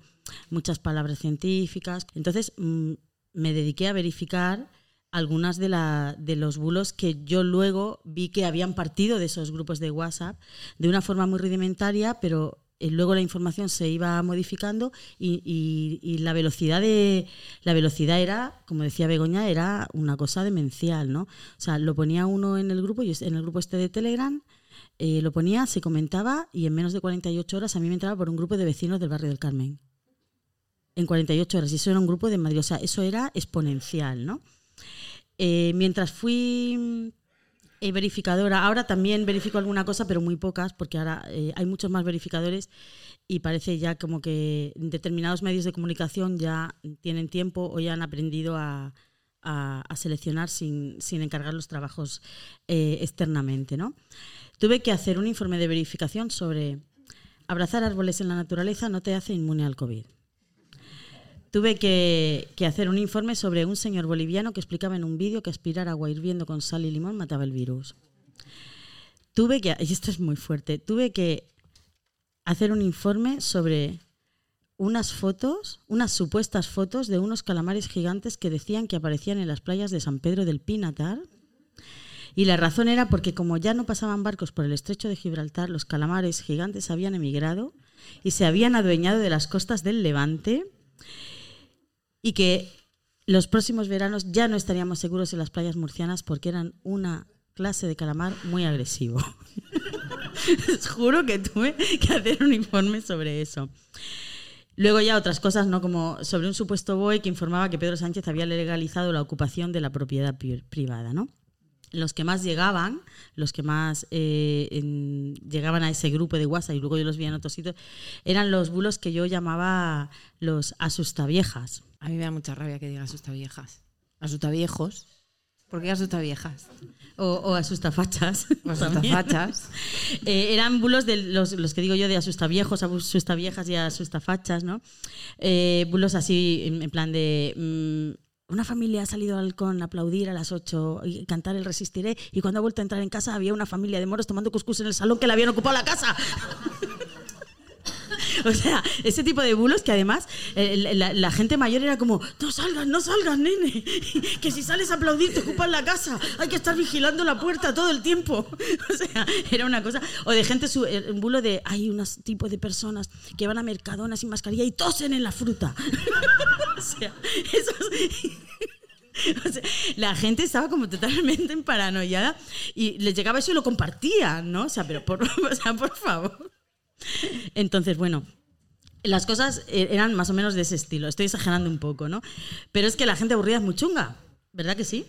A: muchas palabras científicas. Entonces mm, me dediqué a verificar algunas de, la, de los bulos que yo luego vi que habían partido de esos grupos de WhatsApp de una forma muy rudimentaria, pero luego la información se iba modificando y, la velocidad de la velocidad era, como decía Begoña, era una cosa demencial, ¿no? O sea, lo ponía uno en el grupo, en el grupo este de Telegram, eh, lo ponía, se comentaba y en menos de 48 horas a mí me entraba por un grupo de vecinos del barrio del Carmen. En 48 horas, y eso era un grupo de Madrid, o sea, eso era exponencial, ¿no? Eh, mientras fui eh, verificadora, ahora también verifico alguna cosa, pero muy pocas, porque ahora eh, hay muchos más verificadores y parece ya como que determinados medios de comunicación ya tienen tiempo o ya han aprendido a, seleccionar sin, sin encargar los trabajos eh, externamente. ¿no? Tuve que hacer un informe de verificación sobre abrazar árboles en la naturaleza no te hace inmune al COVID tuve que, hacer un informe sobre un señor boliviano que explicaba en un vídeo que aspirar agua hirviendo con sal y limón mataba el virus. Tuve que, y esto es muy fuerte, tuve que hacer un informe sobre unas fotos, unas supuestas fotos de unos calamares gigantes que decían que aparecían en las playas de San Pedro del Pinatar. Y la razón era porque como ya no pasaban barcos por el estrecho de Gibraltar, los calamares gigantes habían emigrado y se habían adueñado de las costas del Levante y que los próximos veranos ya no estaríamos seguros en las playas murcianas porque eran una clase de calamar muy agresivo. Os juro que tuve que hacer un informe sobre eso. Luego ya otras cosas, ¿no? Como sobre un supuesto BOE que informaba que Pedro Sánchez había legalizado la ocupación de la propiedad pri- privada, ¿no? Los que más llegaban, los que más eh, en- llegaban a ese grupo de WhatsApp y luego yo los vi en otros sitios, eran los bulos que yo llamaba los asustaviejas.
B: A mí me da mucha rabia que diga asustaviejas. Asustaviejos. ¿Por qué asustaviejas?
A: O, o asustafachas.
B: O asustafachas.
A: Eh, eran bulos de los, los que digo yo de asustaviejos, asustaviejas y asustafachas, ¿no? Eh, bulos así, en, en plan de. mm, una familia ha salido al halcón a aplaudir a las 8 y cantar el Resistiré, y cuando ha vuelto a entrar en casa había una familia de moros tomando cuscús en el salón que le habían ocupado la casa. O sea, ese tipo de bulos que además eh, la, gente mayor era como, no salgas, no salgas, nene, que si sales a aplaudir te ocupan la casa, hay que estar vigilando la puerta todo el tiempo. O sea, era una cosa, o de gente, eh, un bulo de, hay unos tipos de personas que van a Mercadona sin mascarilla y tosen en la fruta. O sea, esos... O sea, la gente estaba como totalmente en paranoiada y les llegaba eso y lo compartían, ¿no? O sea, pero por favor. Entonces, bueno, las cosas eh, eran más o menos de ese estilo. Estoy exagerando un poco, ¿no? Pero es que la gente aburrida es muy chunga, ¿verdad que sí?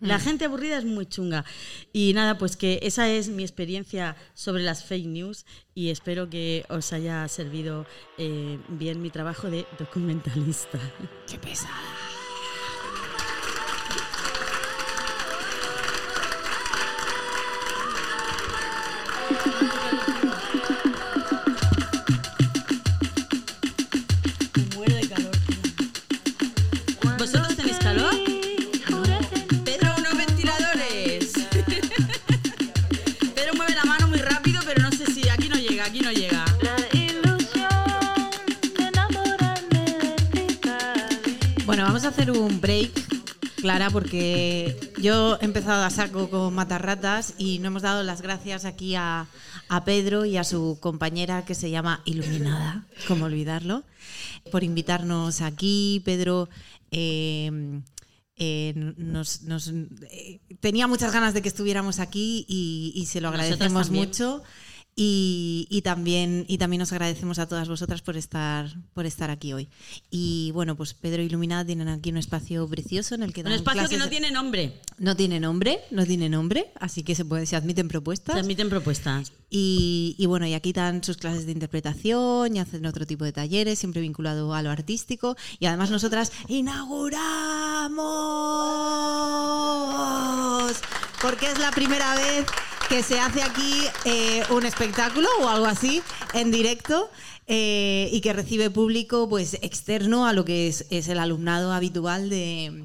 A: La gente aburrida es muy chunga. Y nada, pues que esa es mi experiencia sobre las fake news y espero que os haya servido eh, bien mi trabajo de documentalista.
B: Qué pesada.
A: aquí no llega, aquí no llega.
D: La ilusión de enamorarme de ti cada día.
B: Bueno, vamos a hacer un break, Clara, porque yo he empezado a saco con Matarratas y no hemos dado las gracias aquí a, a Pedro y a su compañera que se llama Iluminada, como olvidarlo, por invitarnos aquí. Pedro eh, eh, nos, nos- eh, tenía muchas ganas de que estuviéramos aquí y, y se lo agradecemos
A: también.
B: mucho. Y, y también, y también nos agradecemos a todas vosotras por estar, por estar aquí hoy. Y bueno, pues Pedro Iluminada tienen aquí un espacio precioso en el que
A: Un
B: dan
A: espacio que no tiene nombre.
B: no tiene nombre, no tiene nombre, así que se, puede, se admiten propuestas.
A: Se admiten propuestas.
B: Y, y bueno, y aquí dan sus clases de interpretación y hacen otro tipo de talleres, siempre vinculado a lo artístico. Y además nosotras inauguramos, porque es la primera vez que se hace aquí eh, un espectáculo o algo así en directo. eh, y que recibe público pues externo a lo que es, es el alumnado habitual de,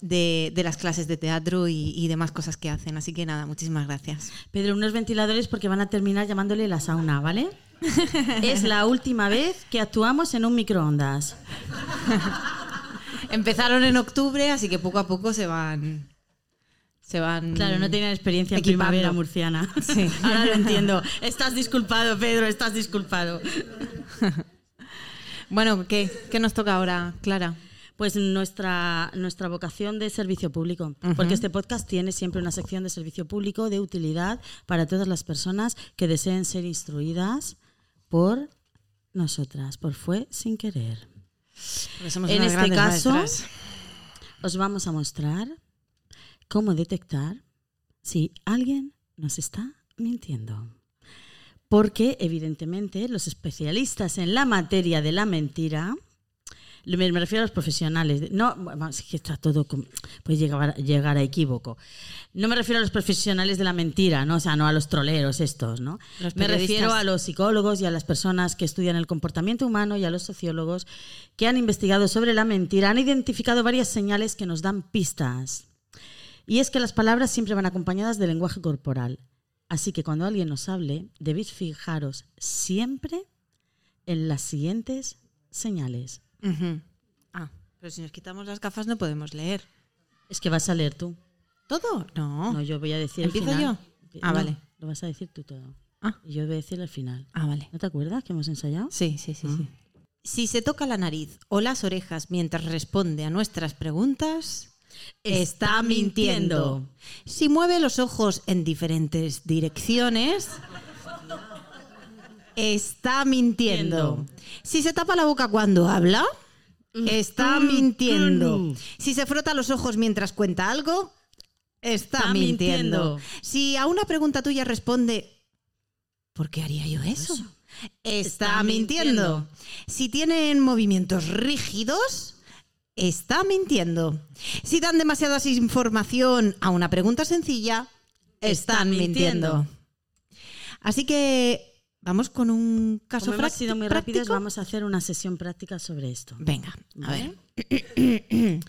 B: de- de las clases de teatro y, y demás cosas que hacen. Así que nada, muchísimas gracias.
A: Pedro, unos ventiladores porque van a terminar llamándole la sauna, ¿vale? es la última vez que actuamos en un microondas.
B: Empezaron en octubre, así que poco a poco se van. Se van.
A: Claro, no tenían experiencia en primavera murciana.
B: Sí.
A: Ahora lo entiendo. Estás disculpado, Pedro, estás disculpado.
B: Bueno, ¿qué, ¿qué nos toca ahora, Clara?
A: Pues nuestra, nuestra vocación de servicio público, porque este podcast tiene siempre una sección de servicio público de utilidad para todas las personas que deseen ser instruidas por nosotras, por Fue Sin Querer. En este caso,
B: maestras.
A: os vamos a mostrar cómo detectar si alguien nos está mintiendo. Porque, evidentemente, los especialistas en la materia de la mentira, me, refiero a los profesionales, no, bueno, es que está todo, puede llegar, llegar a equívoco. No me refiero a los profesionales de la mentira, ¿no? o sea, no a los troleros estos, ¿no? Me refiero a los psicólogos y a las personas que estudian el comportamiento humano y a los sociólogos que han investigado sobre la mentira, han identificado varias señales que nos dan pistas. Y es que las palabras siempre van acompañadas de lenguaje corporal. Así que cuando alguien nos hable, debéis fijaros siempre en las siguientes señales.
B: Ah, pero si nos quitamos las gafas no podemos leer.
A: Es que vas a leer tú.
B: ¿Todo? No.
A: No, yo voy a decir
B: ¿Empiezo
A: el final.
B: yo? Ah,
A: No,
B: vale.
A: Lo vas a decir tú todo.
B: Ah.
A: Y yo voy a decir el final.
B: Ah, vale.
A: ¿No te acuerdas que hemos ensayado?
B: Sí, sí, sí, sí. Si se toca la nariz o las orejas mientras responde a nuestras preguntas, está mintiendo. Si mueve los ojos en diferentes direcciones, está mintiendo. Si se tapa la boca cuando habla, está mintiendo. Si se frota los ojos mientras cuenta algo, está,
A: Está
B: mintiendo.
A: mintiendo.
B: Si a una pregunta tuya responde, ¿por qué haría yo eso? Está,
A: Está
B: mintiendo.
A: mintiendo.
B: Si tienen movimientos rígidos, está mintiendo. Si dan demasiada información a una pregunta sencilla, están
A: Están
B: mintiendo.
A: mintiendo.
B: Así que vamos con un caso
A: Como hemos sido muy rápidos,
B: práctico.
A: vamos a hacer una sesión práctica sobre esto.
B: Venga, a
A: ¿Vale?
B: ver.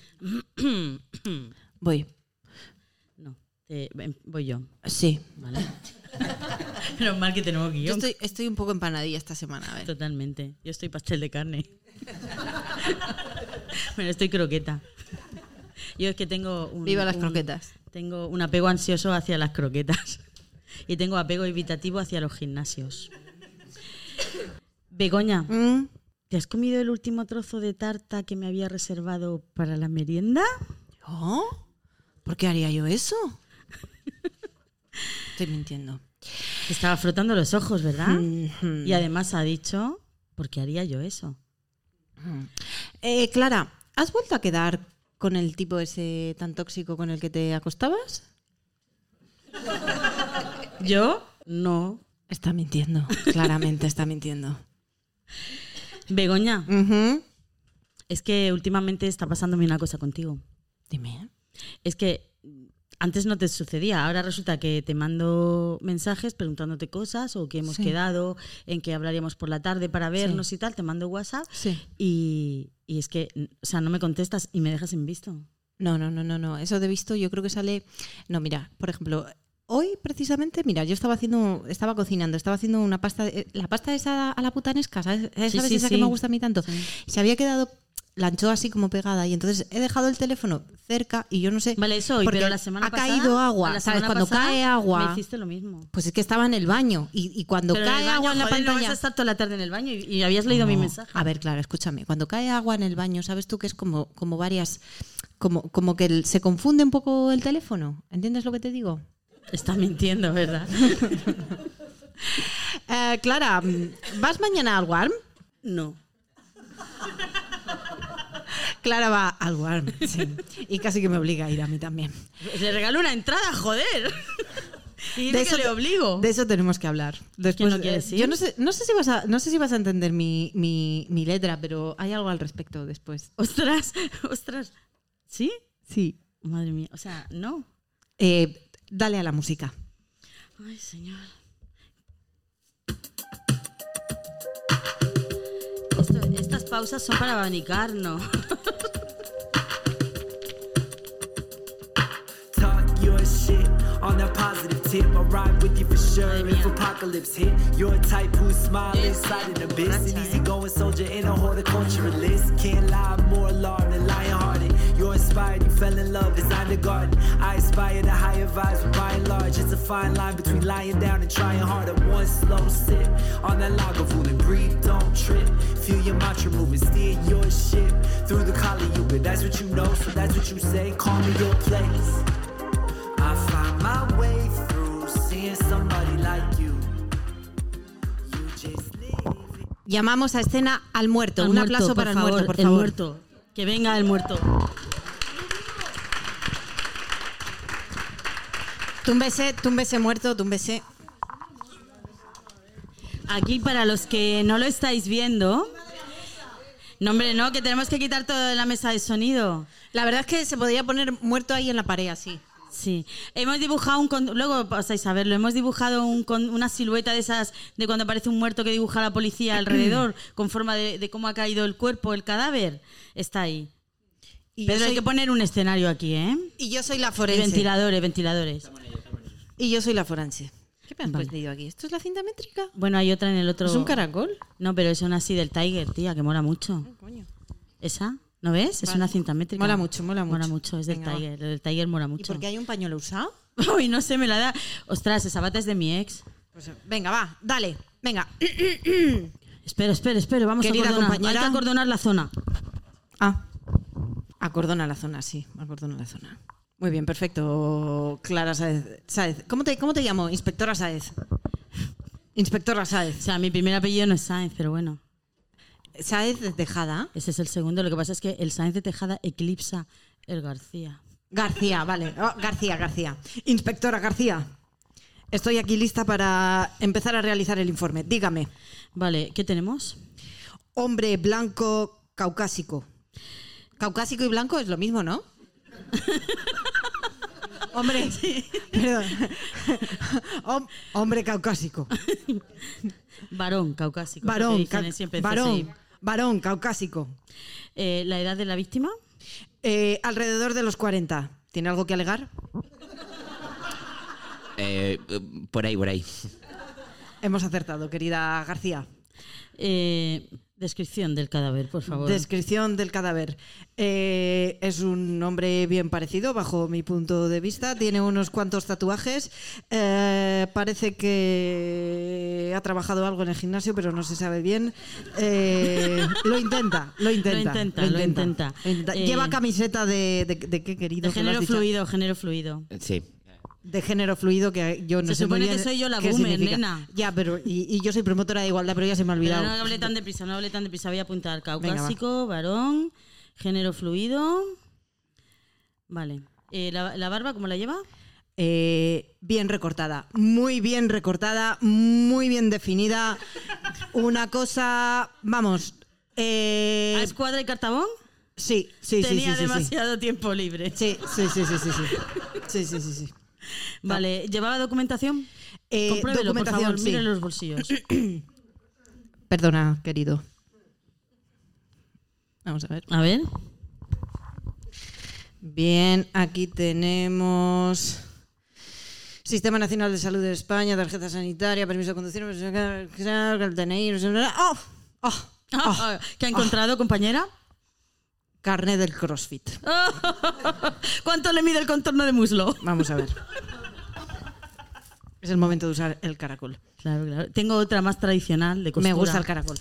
B: Voy.
A: No, voy yo.
B: Sí.
A: ¿Vale? Mal que tenemos
B: Yo
A: guion.
B: estoy, estoy un poco empanadilla esta semana. A ver.
A: Totalmente. Yo estoy pastel de carne. bueno, estoy croqueta. Yo es que tengo un,
B: Viva las
A: un-
B: croquetas.
A: Tengo un apego ansioso hacia las croquetas y tengo apego evitativo hacia los gimnasios. Begoña,
B: Mm,
A: ¿te has comido el último trozo de tarta que me había reservado para la merienda?
B: ¿Yo? ¿Por qué haría yo eso? Estoy mintiendo.
A: Te estaba frotando los ojos, ¿verdad?
B: Ujú.
A: Y además ha dicho, ¿por qué haría yo eso?
B: Eh, Clara, ¿has vuelto a quedar con el tipo ese tan tóxico con el que te acostabas?
A: ¿Yo? No.
B: Está mintiendo, claramente está mintiendo.
A: Begoña, es que últimamente está pasándome una cosa contigo.
B: Dime.
A: Es que antes no te sucedía, ahora resulta que te mando mensajes preguntándote cosas o que hemos
B: Sí.
A: quedado en que hablaríamos por la tarde para vernos y tal, te mando WhatsApp
B: Sí.
A: y, y es que, o sea, no me contestas y me dejas en visto.
B: No, no, no, no, no. Eso de visto yo creo que sale. No, mira, por ejemplo, hoy precisamente, mira, yo estaba haciendo, estaba cocinando, estaba haciendo una pasta, eh, la pasta esa a la putanesca, ¿sabes? ¿Sabes
A: Sí, sí,
B: esa
A: sí.
B: que me gusta a mí tanto? Se había quedado la anchoa así como pegada y entonces he dejado el teléfono cerca y yo no sé.
A: Vale, eso hoy,
B: porque
A: pero la semana
B: ha
A: pasada.
B: caído agua,
A: la
B: ¿sabes? Cuando
A: pasada
B: cae agua.
A: Me hiciste lo mismo.
B: Pues es que estaba en el baño y, y cuando
A: Pero
B: cae
A: baño,
B: agua en la
A: joder, no
B: pantalla.
A: vas a estar toda la tarde en el baño y, y habías leído mi mensaje.
B: A ver, claro, escúchame. Cuando cae agua en el baño, ¿sabes tú que es como, como varias. Como, como que el- se confunde un poco el teléfono? ¿Entiendes lo que te digo?
A: Estás mintiendo, ¿verdad?
B: Eh, Clara, ¿vas mañana al Warm?
A: no.
B: Clara va al Warm, sí. Y casi que me obliga a ir a mí también.
A: Le regalo una entrada, joder. Y dice que le obligo.
B: de eso tenemos que hablar. Después,
A: no quieres
B: eh,
A: ir?
B: Yo no sé, no sé si vas a, no sé si vas a entender mi, mi- mi letra, pero hay algo al respecto después.
A: Ostras, ostras. ¿Sí?
B: Sí.
A: Madre mía. O sea, no.
B: Eh, dale a la música.
A: Ay, señor. Esto- estas pausas son para abanicar,
E: your shit on a positive tip. I'll ride with you for sure if apocalypse hit. You're a type who smile inside an abyss. An
A: Borracha, eh?
E: easy going soldier in a horticulturalist. Can't lie, more alarmed than lion hearted. You're inspired, you fell in love, designed a garden. I aspire to higher vibes, but by and large, it's a fine line between lying down and trying harder. One slow sip on that Lagavulin and breathe, don't trip. Feel your mantra moving, steer your ship through the Kali Yuga. That's what you know, so that's what you say. Call me your place.
B: Llamamos a escena al muerto.
A: Al
B: Un
A: muerto,
B: aplauso para el
A: favor,
B: muerto, por
A: el
B: favor.
A: muerto. Que venga el muerto.
B: Túmbese, túmbese muerto, túmbese.
A: Aquí, para los que no lo estáis viendo. No, hombre, no, que tenemos que quitar todo de la mesa de sonido.
B: La verdad es que se podría poner muerto ahí en la pared así.
A: Sí, hemos dibujado un. con- Luego pasáis a verlo. Hemos dibujado un con- una silueta de esas de cuando aparece un muerto que dibuja la policía alrededor, con forma de, de cómo ha caído el cuerpo, el cadáver. Está ahí.
B: Y
A: Pedro,
B: yo
A: hay
B: soy,
A: que poner un escenario aquí, ¿eh?
B: y yo soy la
A: Y
B: forense.
A: ventiladores, ventiladores.
B: Y yo soy la forense. ¿Qué me has
A: Vale.
B: aquí? ¿Esto es la cinta métrica?
A: Bueno, hay otra en el otro.
B: ¿Es un caracol?
A: No, pero es una así del Tiger, tía, que mola mucho. ¿Esa? ¿No ves? Es una cinta métrica.
B: Mola mucho, mola mucho.
A: Mola mucho, es del
B: Venga, va.
A: Tiger. El del Tiger mola
B: ¿Y
A: mucho.
B: por qué hay un pañuelo usado?
A: Uy, no sé, me la da. Ostras, esa bata es de mi ex.
B: Pues, venga, va, dale. Venga.
A: Espera, espera, espera, vamos
B: Querida
A: a acordonar.
B: compañera.
A: Hay que acordonar la zona.
B: Ah. Acordona la zona, sí. Acordona la zona. Muy bien, perfecto. Clara Saez. Saez. ¿Cómo, te, ¿Cómo te llamo? Inspectora Saez. Inspectora
A: O
B: Saez.
A: sea, mi primer apellido no es Sáenz, pero bueno,
B: Saez de Tejada.
A: ese es el segundo. Lo que pasa es que el Sáenz de Tejada eclipsa el García.
B: García, vale. Oh, García, García. Inspectora García. Estoy aquí lista para empezar a realizar el informe. Dígame.
A: Vale, ¿qué tenemos?
B: Hombre blanco caucásico. Caucásico y blanco es lo mismo, ¿no? Hombre, perdón. Hom- hombre caucásico.
A: Varón caucásico.
B: Varón, ca-
A: siempre
B: varón. Varón caucásico.
A: Eh, ¿La edad de la víctima?
B: Eh, alrededor de los 40. ¿Tiene algo que alegar?
F: Eh, por ahí, por ahí.
B: Hemos acertado, querida García.
A: Descripción del cadáver, por favor.
B: Descripción del cadáver. Eh, es un hombre bien parecido, bajo mi punto de vista. Tiene unos cuantos tatuajes. Eh, parece que ha trabajado algo en el gimnasio, pero no se sabe bien. Eh, lo intenta, lo intenta.
A: Lo intenta, lo intenta.
B: Lo intenta.
A: Eh,
B: Lleva camiseta de, de, de qué querido.
A: de género fluido, género fluido.
F: Sí.
B: De género fluido, que yo no
A: Se
B: sé muy
A: supone que
B: bien
A: soy yo la boomer, nena.
B: Ya, pero. Y, y yo soy promotora de igualdad, pero ya se me ha
A: Pero
B: olvidado.
A: no hablé tan deprisa, no hablé tan deprisa. Voy a apuntar
B: Venga,
A: caucásico, varón, género fluido. Vale. Eh, ¿la, la barba cómo la lleva?
B: Eh, bien recortada, muy bien recortada, muy bien definida. Una cosa, vamos. eh,
A: ¿A escuadra y cartabón?
B: sí, sí,
A: Tenía
B: sí, sí.
A: demasiado tiempo libre.
B: Sí, sí, sí, sí, sí, sí. Sí, sí, sí, sí.
A: Vale, ¿llevaba documentación?
B: Eh,
A: Compruébelo, por
B: documentación,
A: favor,
B: sí.
A: mire los bolsillos.
B: Perdona, querido. Vamos a ver.
A: A ver.
B: Bien, aquí tenemos Sistema Nacional de Salud de España, tarjeta sanitaria, permiso de conducir, el DNI, ¡Oh! ¡Oh!
A: Ah, ¿Qué ha encontrado, compañera?
B: Carnet del CrossFit.
A: ¿Cuánto le mide el contorno de muslo?
B: Vamos a ver. Es el momento de usar el caracol.
A: Claro, claro. Tengo otra más tradicional de costura.
B: Me gusta el caracol.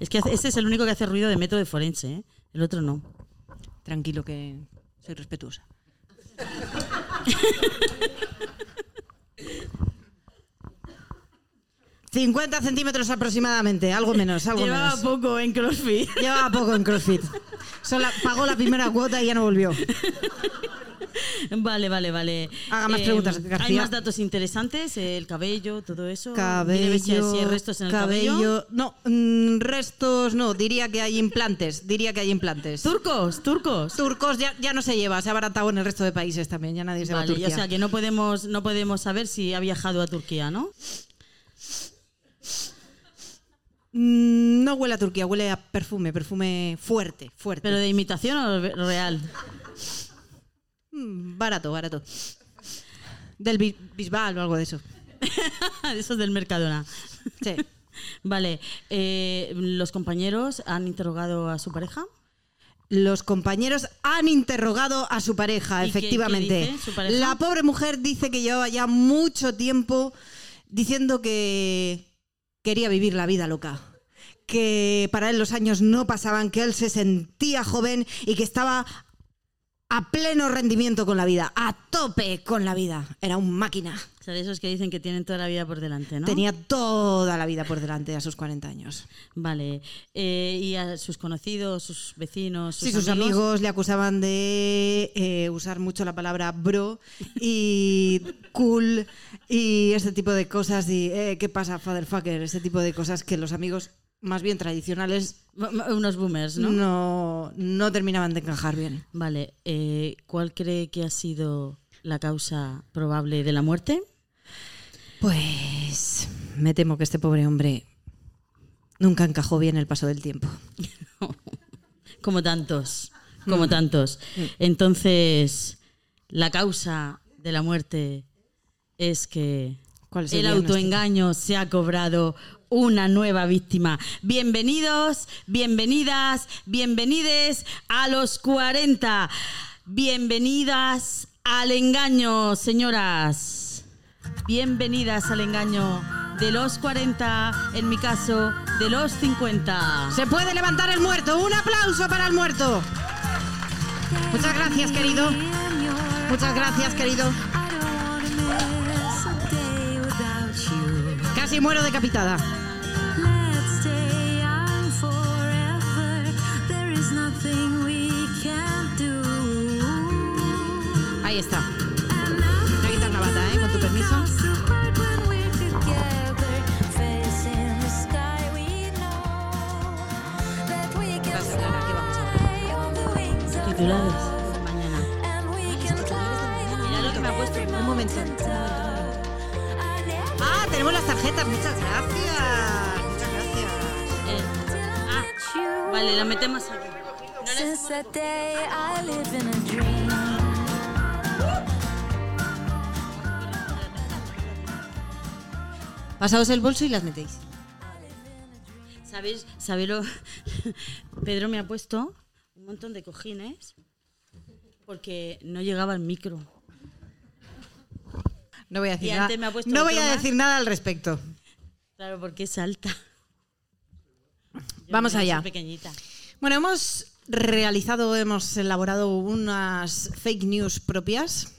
A: Es que ese es el único que hace ruido de método de forense, ¿eh? El otro no.
B: Tranquilo que soy respetuosa. ...50 centímetros aproximadamente, algo menos, algo
A: Llevaba
B: menos.
A: poco en CrossFit.
B: Llevaba poco en CrossFit. Solo pagó la primera cuota y ya no volvió.
A: Vale, vale, vale.
B: Haga más preguntas,
A: Hay
B: García.
A: más datos interesantes, el cabello, todo eso. Hay-
B: Cabello,
A: si hay restos en el cabello.
B: No, mm, restos no, diría que hay implantes. Diría que hay implantes.
A: Turcos, turcos.
B: Turcos ya, ya no se lleva, se ha abaratado en el resto de países también, ya nadie se va a
A: Vale,
B: Turquía.
A: o sea que no podemos, no podemos saber si ha viajado a Turquía, ¿no?
B: Mm, No huele a Turquía, huele a perfume, perfume fuerte, fuerte.
A: ¿Pero de imitación o real?
B: Mm, barato, barato. Del Bi- Bisbal o algo de eso.
A: Eso es del Mercadona.
B: Sí.
A: Vale, eh, ¿los compañeros han interrogado a su pareja?
B: Los compañeros han interrogado a su pareja,
A: ¿Y qué-
B: efectivamente.
A: qué dice su pareja?
B: La pobre mujer dice que llevaba ya mucho tiempo diciendo que quería vivir la vida loca. Que para él los años no pasaban, que él se sentía joven y que estaba a pleno rendimiento con la vida, a tope con la vida. Era un máquina.
A: O sea, de esos que dicen que tienen toda la vida por delante, ¿no?
B: Tenía toda la vida por delante a sus 40 años.
A: Vale. Eh, ¿Y a sus conocidos, sus vecinos, sus,
B: Sí, sus amigos le acusaban de eh, usar mucho la palabra bro y cool y este tipo de cosas y eh, ¿qué pasa, fatherfucker? Este tipo de cosas que los amigos más bien tradicionales
A: Unos boomers, ¿no?
B: no, no terminaban de encajar bien.
A: Vale. eh, ¿Cuál cree que ha sido la causa probable de la muerte?
B: Pues me temo que este pobre hombre nunca encajó bien el paso del tiempo.
A: Como tantos,
B: Mm.
A: como tantos. Entonces, la causa de la muerte es que
B: ¿Cuál es
A: el autoengaño se ha cobrado una nueva víctima. Bienvenidos, bienvenidas, bienvenides a los 40. Bienvenidas al engaño, señoras. Bienvenidas al engaño de los 40, en mi caso, de los 50.
B: Se puede levantar el muerto. Un aplauso para el muerto. Muchas gracias, querido. Muchas gracias, querido.
C: We can't do.
B: Ahí está. Voy a quitar la bata, ¿eh? Con tu permiso. Gracias, ¿qué vamos a
A: Titulares mañana.
C: and we can climb
A: Mira lo que me ha puesto.
B: Un momento. Ah, tenemos las tarjetas. Muchas gracias. Muchas gracias.
A: Eh, ah, vale, la metemos aquí.
C: Since that day, I live in a dream.
B: Pasaos el bolso y las metéis.
A: ¿Sabéis? ¿Sabéis lo? Pedro me ha puesto un montón de cojines porque no llegaba el micro.
B: No voy a decir nada. no voy a decir nada al respecto.
A: Claro, porque es alta. Yo
B: Vamos allá.
A: pequeñita.
B: Bueno, hemos realizado, hemos elaborado unas fake news propias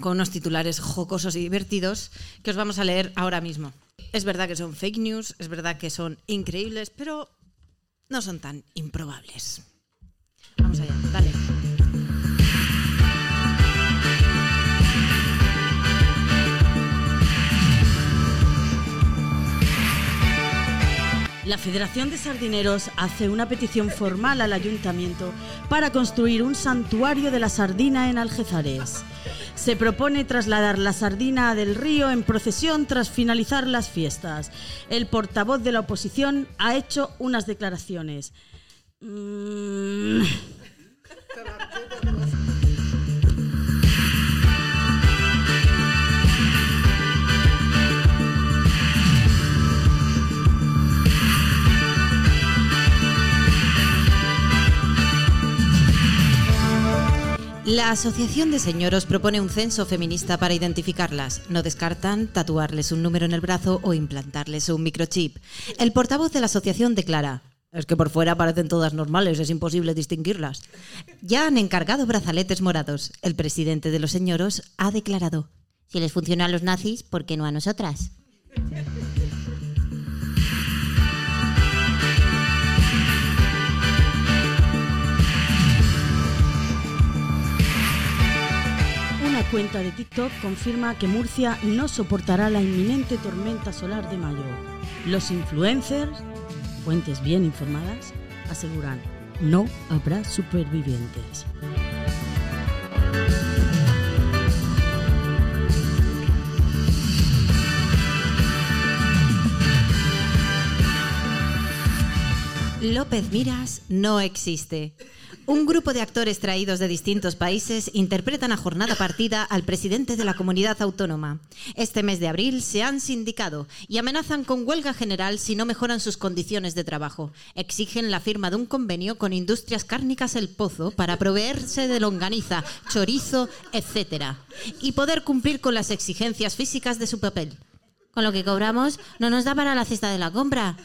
B: con unos titulares jocosos y divertidos que os vamos a leer ahora mismo. Es verdad que son fake news, es verdad que son increíbles, pero no son tan improbables. Vamos allá, dale.
A: La Federación de Sardineros hace una petición formal al ayuntamiento para construir un santuario de la sardina en Algezares. Se propone trasladar la sardina del río en procesión tras finalizar las fiestas. El portavoz de la oposición ha hecho unas declaraciones. Mm,
B: La Asociación de Señoros propone un censo feminista para identificarlas. No descartan tatuarles un número en el brazo o implantarles un microchip. El portavoz de la asociación declara. Es que por fuera parecen todas normales, es imposible distinguirlas. Ya han encargado brazaletes morados. El presidente de los señoros ha declarado.
G: Si les funciona a los nazis, ¿por qué no a nosotras?
A: Cuenta de TikTok confirma que Murcia no soportará la inminente tormenta solar de mayo. Los influencers, fuentes bien informadas, aseguran no habrá supervivientes.
B: López Miras no existe. Un grupo de actores traídos de distintos países interpretan a jornada partida al presidente de la comunidad autónoma. Este mes de abril se han sindicado y amenazan con huelga general si no mejoran sus condiciones de trabajo. Exigen la firma de un convenio con Industrias Cárnicas El Pozo para proveerse de longaniza, chorizo, etc. Y poder cumplir con las exigencias físicas de su papel.
G: Con lo que cobramos, no nos da para la cesta de la compra.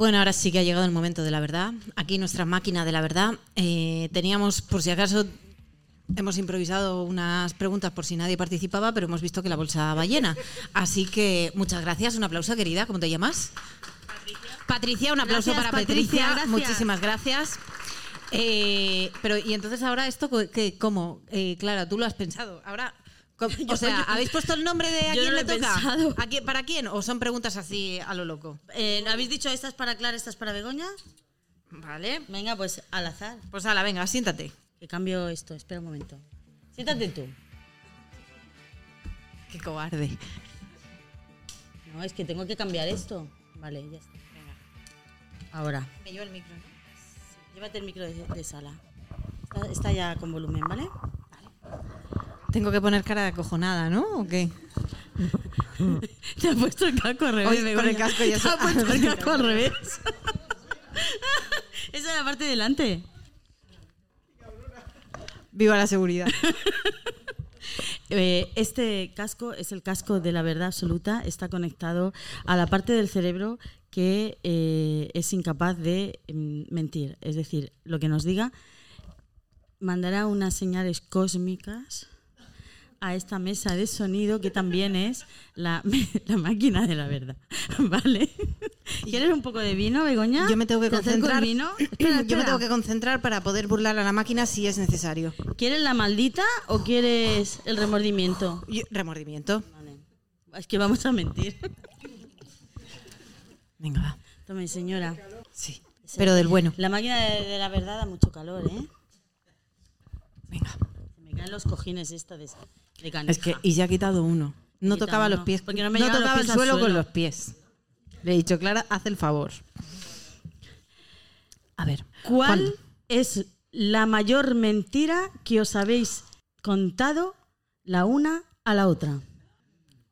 B: Bueno, ahora sí que ha llegado el momento de la verdad. Aquí nuestra máquina de la verdad. Eh, teníamos, por si acaso, hemos improvisado unas preguntas por si nadie participaba, pero hemos visto que la bolsa va llena. Así que muchas gracias. Un aplauso, querida. ¿Cómo te llamas? Patricia. un aplauso
A: Gracias,
B: para
A: Patricia,
B: Patricia.
A: gracias.
B: Muchísimas gracias. Eh, pero, y entonces ahora esto, ¿qué, ¿cómo? Eh, Clara, tú lo has pensado. Ahora, o sea, ¿habéis puesto el nombre de a
A: Yo
B: quién
A: no
B: le
A: lo he
B: toca?
A: pensado.
B: ¿A quién- ¿Para quién? ¿O son preguntas así a lo loco?
A: Eh, ¿Habéis dicho estas para Clara, estas para Begoña?
B: Vale.
A: Venga, pues al azar.
B: Pues ala, venga, siéntate.
A: Que cambio esto, espera un momento. Siéntate tú.
B: Qué cobarde.
A: No, es que tengo que cambiar esto. Vale, ya está. Ahora,
B: Me llevo el micro, ¿no?
A: llévate el micro de, de sala. Está, está ya con volumen, ¿vale?
B: Tengo que poner cara de acojonada, ¿no? ¿O qué?
A: Te ha puesto el casco al revés.
B: Hoy con
A: Begoña.
B: el casco ya
A: Te
B: se-
A: ha puesto el casco al revés. Esa es la parte de delante.
B: Viva la seguridad.
A: Eh, este casco es el casco de la verdad absoluta. Está conectado a la parte del cerebro que eh, es incapaz de mm, mentir. Es decir, lo que nos diga mandará unas señales cósmicas a esta mesa de sonido que también es la, la máquina de la verdad. ¿Vale? ¿Quieres un poco de vino, Begoña?
B: Yo me tengo que
A: ¿Te acerco el
B: concentrar.
A: vino? Espera,
B: Yo me tengo que concentrar para poder burlar a la máquina si es necesario.
A: ¿Quieres la maldita o quieres el remordimiento?
B: Yo- remordimiento.
A: Vale. Es que vamos a mentir.
B: Venga, va.
A: Tome, señora.
B: Sí. Pero del bueno.
A: La máquina de, de la verdad da mucho calor, ¿eh?
B: Venga.
A: Se me caen los cojines esta de, de.
B: Es que, y se ha quitado uno. No tocaba
A: uno,
B: los pies.
A: porque no me los
B: tocaba
A: pies
B: el suelo, con los pies. Le he dicho, Clara, haz el favor. A ver.
A: ¿Cuál es la mayor mentira que os habéis contado la una a la otra?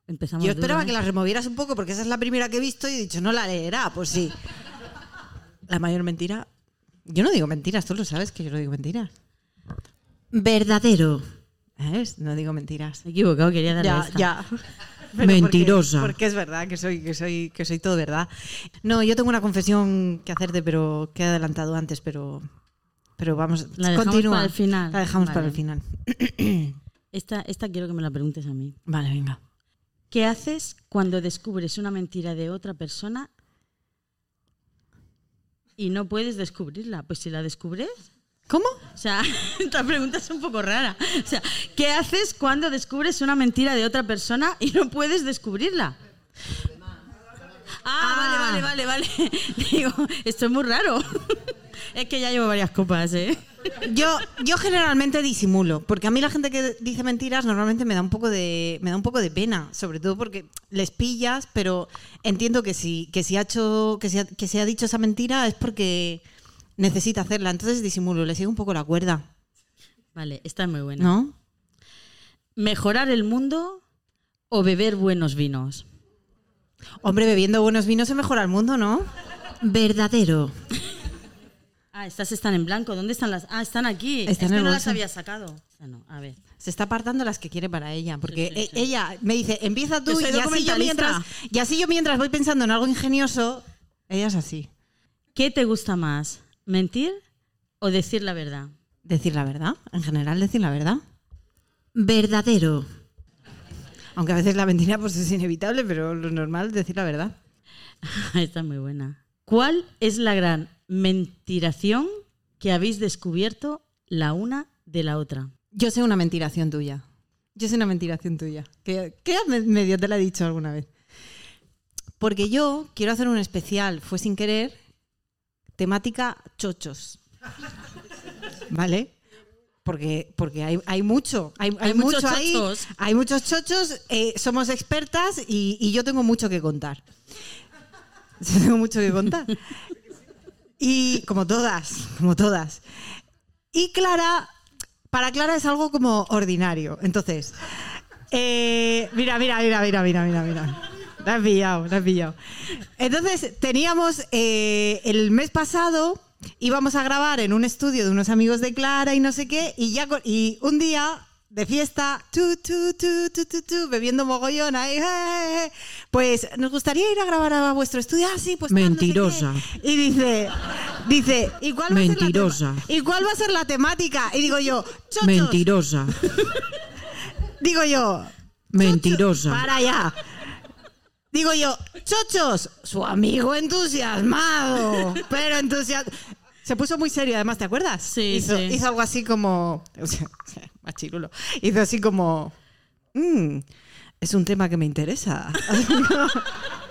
A: Empezamos
B: Yo
A: duro,
B: esperaba
A: ¿eh?
B: que la removieras un poco porque esa es la primera que he visto y he dicho, no la leerá. Pues sí. La mayor mentira. Yo no digo mentiras, tú lo sabes que yo no digo mentiras. Verdadero. ¿Ves? No digo mentiras.
A: Me he equivocado, quería darle
B: Ya,
A: esta.
B: ya.
H: Mentirosa.
B: Porque, porque es verdad que soy, que soy, que soy todo verdad. No, yo tengo una confesión que hacerte, pero que he adelantado antes, pero, pero vamos,
A: La dejamos
B: continúa.
A: para el final.
B: La dejamos para el final.
A: Esta, esta quiero que me la preguntes a mí.
B: Vale, venga.
A: ¿Qué haces cuando descubres una mentira de otra persona y no puedes descubrirla? Pues si la descubres,
B: ¿Cómo?
A: o sea, esta pregunta es un poco rara. O sea, ¿qué haces cuando descubres una mentira de otra persona y no puedes descubrirla? Ah, vale, vale, vale, vale. Digo, esto es muy raro. Es que ya llevo varias copas, ¿eh?
B: Yo, yo generalmente disimulo, porque a mí la gente que dice mentiras normalmente me da un poco de, me da un poco de pena, sobre todo porque les pillas, pero entiendo que si, que si ha hecho, que si ha, que se ha dicho esa mentira es porque necesita hacerla, entonces disimulo, le sigo un poco la cuerda,
A: Vale, esta es muy buena.
B: ¿no?
A: ¿Mejorar el mundo o beber buenos vinos?
B: Hombre, bebiendo buenos vinos se mejora el mundo, ¿no?
G: Verdadero.
A: Ah, estas están en blanco. ¿Dónde están las? Ah, están aquí.
B: Están
A: es que no las había sacado. No, a ver.
B: Se está apartando las que quiere para ella, porque
A: Sí, sí,
B: e-
A: sí.
B: ella me dice, empieza tú y así, yo mientras, y así yo mientras voy pensando en algo ingenioso, ella es así.
A: ¿Qué te gusta más? ¿Mentir o decir la verdad?
B: Decir la verdad, en general decir la verdad.
G: Verdadero.
B: Aunque a veces la mentira pues es inevitable, pero lo normal es decir la verdad.
A: Esta es muy buena. ¿Cuál es la gran mentiración que habéis descubierto la una de la otra?
B: Yo sé una mentiración tuya. Yo sé una mentiración tuya. Que, que ya me- medio te la he dicho alguna vez. Porque yo quiero hacer un especial, fue sin querer, temática chochos. ¿Vale? Porque, porque hay, hay mucho, hay, hay
A: Hay muchos
B: mucho ahí,
A: chochos.
B: hay muchos chochos, eh, somos expertas y, y yo tengo mucho que contar. Yo tengo mucho que contar. Y como todas, como todas. Y Clara, para Clara es algo como ordinario. Entonces, eh, mira, mira, mira, mira, mira, mira, mira. La has pillado, la has pillado. Entonces, teníamos eh, el mes pasado, íbamos a grabar en un estudio de unos amigos de Clara y no sé qué, y ya y un día de fiesta, tu, tu, tu, bebiendo mogollón ahí, pues nos gustaría ir a grabar a vuestro estudio. Ah, sí, pues tal, no sé qué".
H: Mentirosa.
B: Y dice, dice, ¿y cuál va a ser la
H: Mentirosa.
B: tema- ¿Y cuál va a ser la temática? Y digo yo, chochos.
H: Mentirosa.
B: Digo yo,
H: Mentirosa.
B: para allá. Digo yo, chochos, su amigo entusiasmado, pero entusiasmado. Se puso muy serio, además, ¿te acuerdas?
A: Sí,
B: hizo,
A: sí.
B: hizo algo así como. o sea. Hizo así como. "Mm, es un tema que me interesa.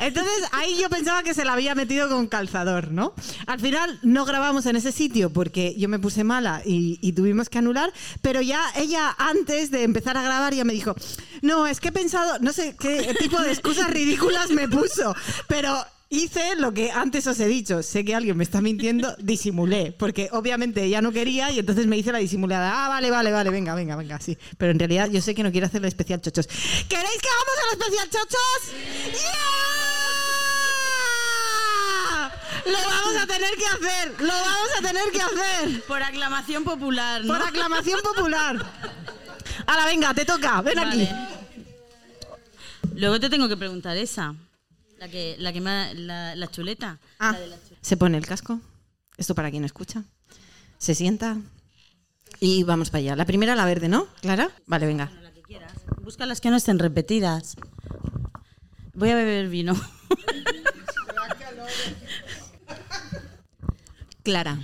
B: Entonces ahí yo pensaba que se la había metido con calzador, ¿no? Al final no grabamos en ese sitio porque yo me puse mala y, y tuvimos que anular, pero ya ella antes de empezar a grabar ya me dijo, no, es que he pensado, no sé qué tipo de excusas ridículas me puso, pero hice lo que antes os he dicho, sé que alguien me está mintiendo, disimulé, porque obviamente ella no quería y entonces me hice la disimulada, ah, vale, vale, vale, venga, venga, venga, sí, pero en realidad yo sé que no quiere hacer el especial chochos. ¿Queréis que hagamos el especial chochos? ¡Yeah! Lo vamos a tener que hacer, lo vamos a tener que hacer.
A: Por aclamación popular, ¿no?
B: Por aclamación popular. Ahora, venga, te toca, ven aquí.
A: Luego te tengo que preguntar esa. La que, la que me, la, la chuleta.
B: Ah,
A: La de la chuleta.
B: se pone el casco. Esto para quien escucha. Se sienta. Y vamos para allá. La primera, la verde, ¿no? ¿Clara? Vale, venga.
A: La que quieras. Busca las que no estén repetidas. Voy a beber vino.
B: Clara.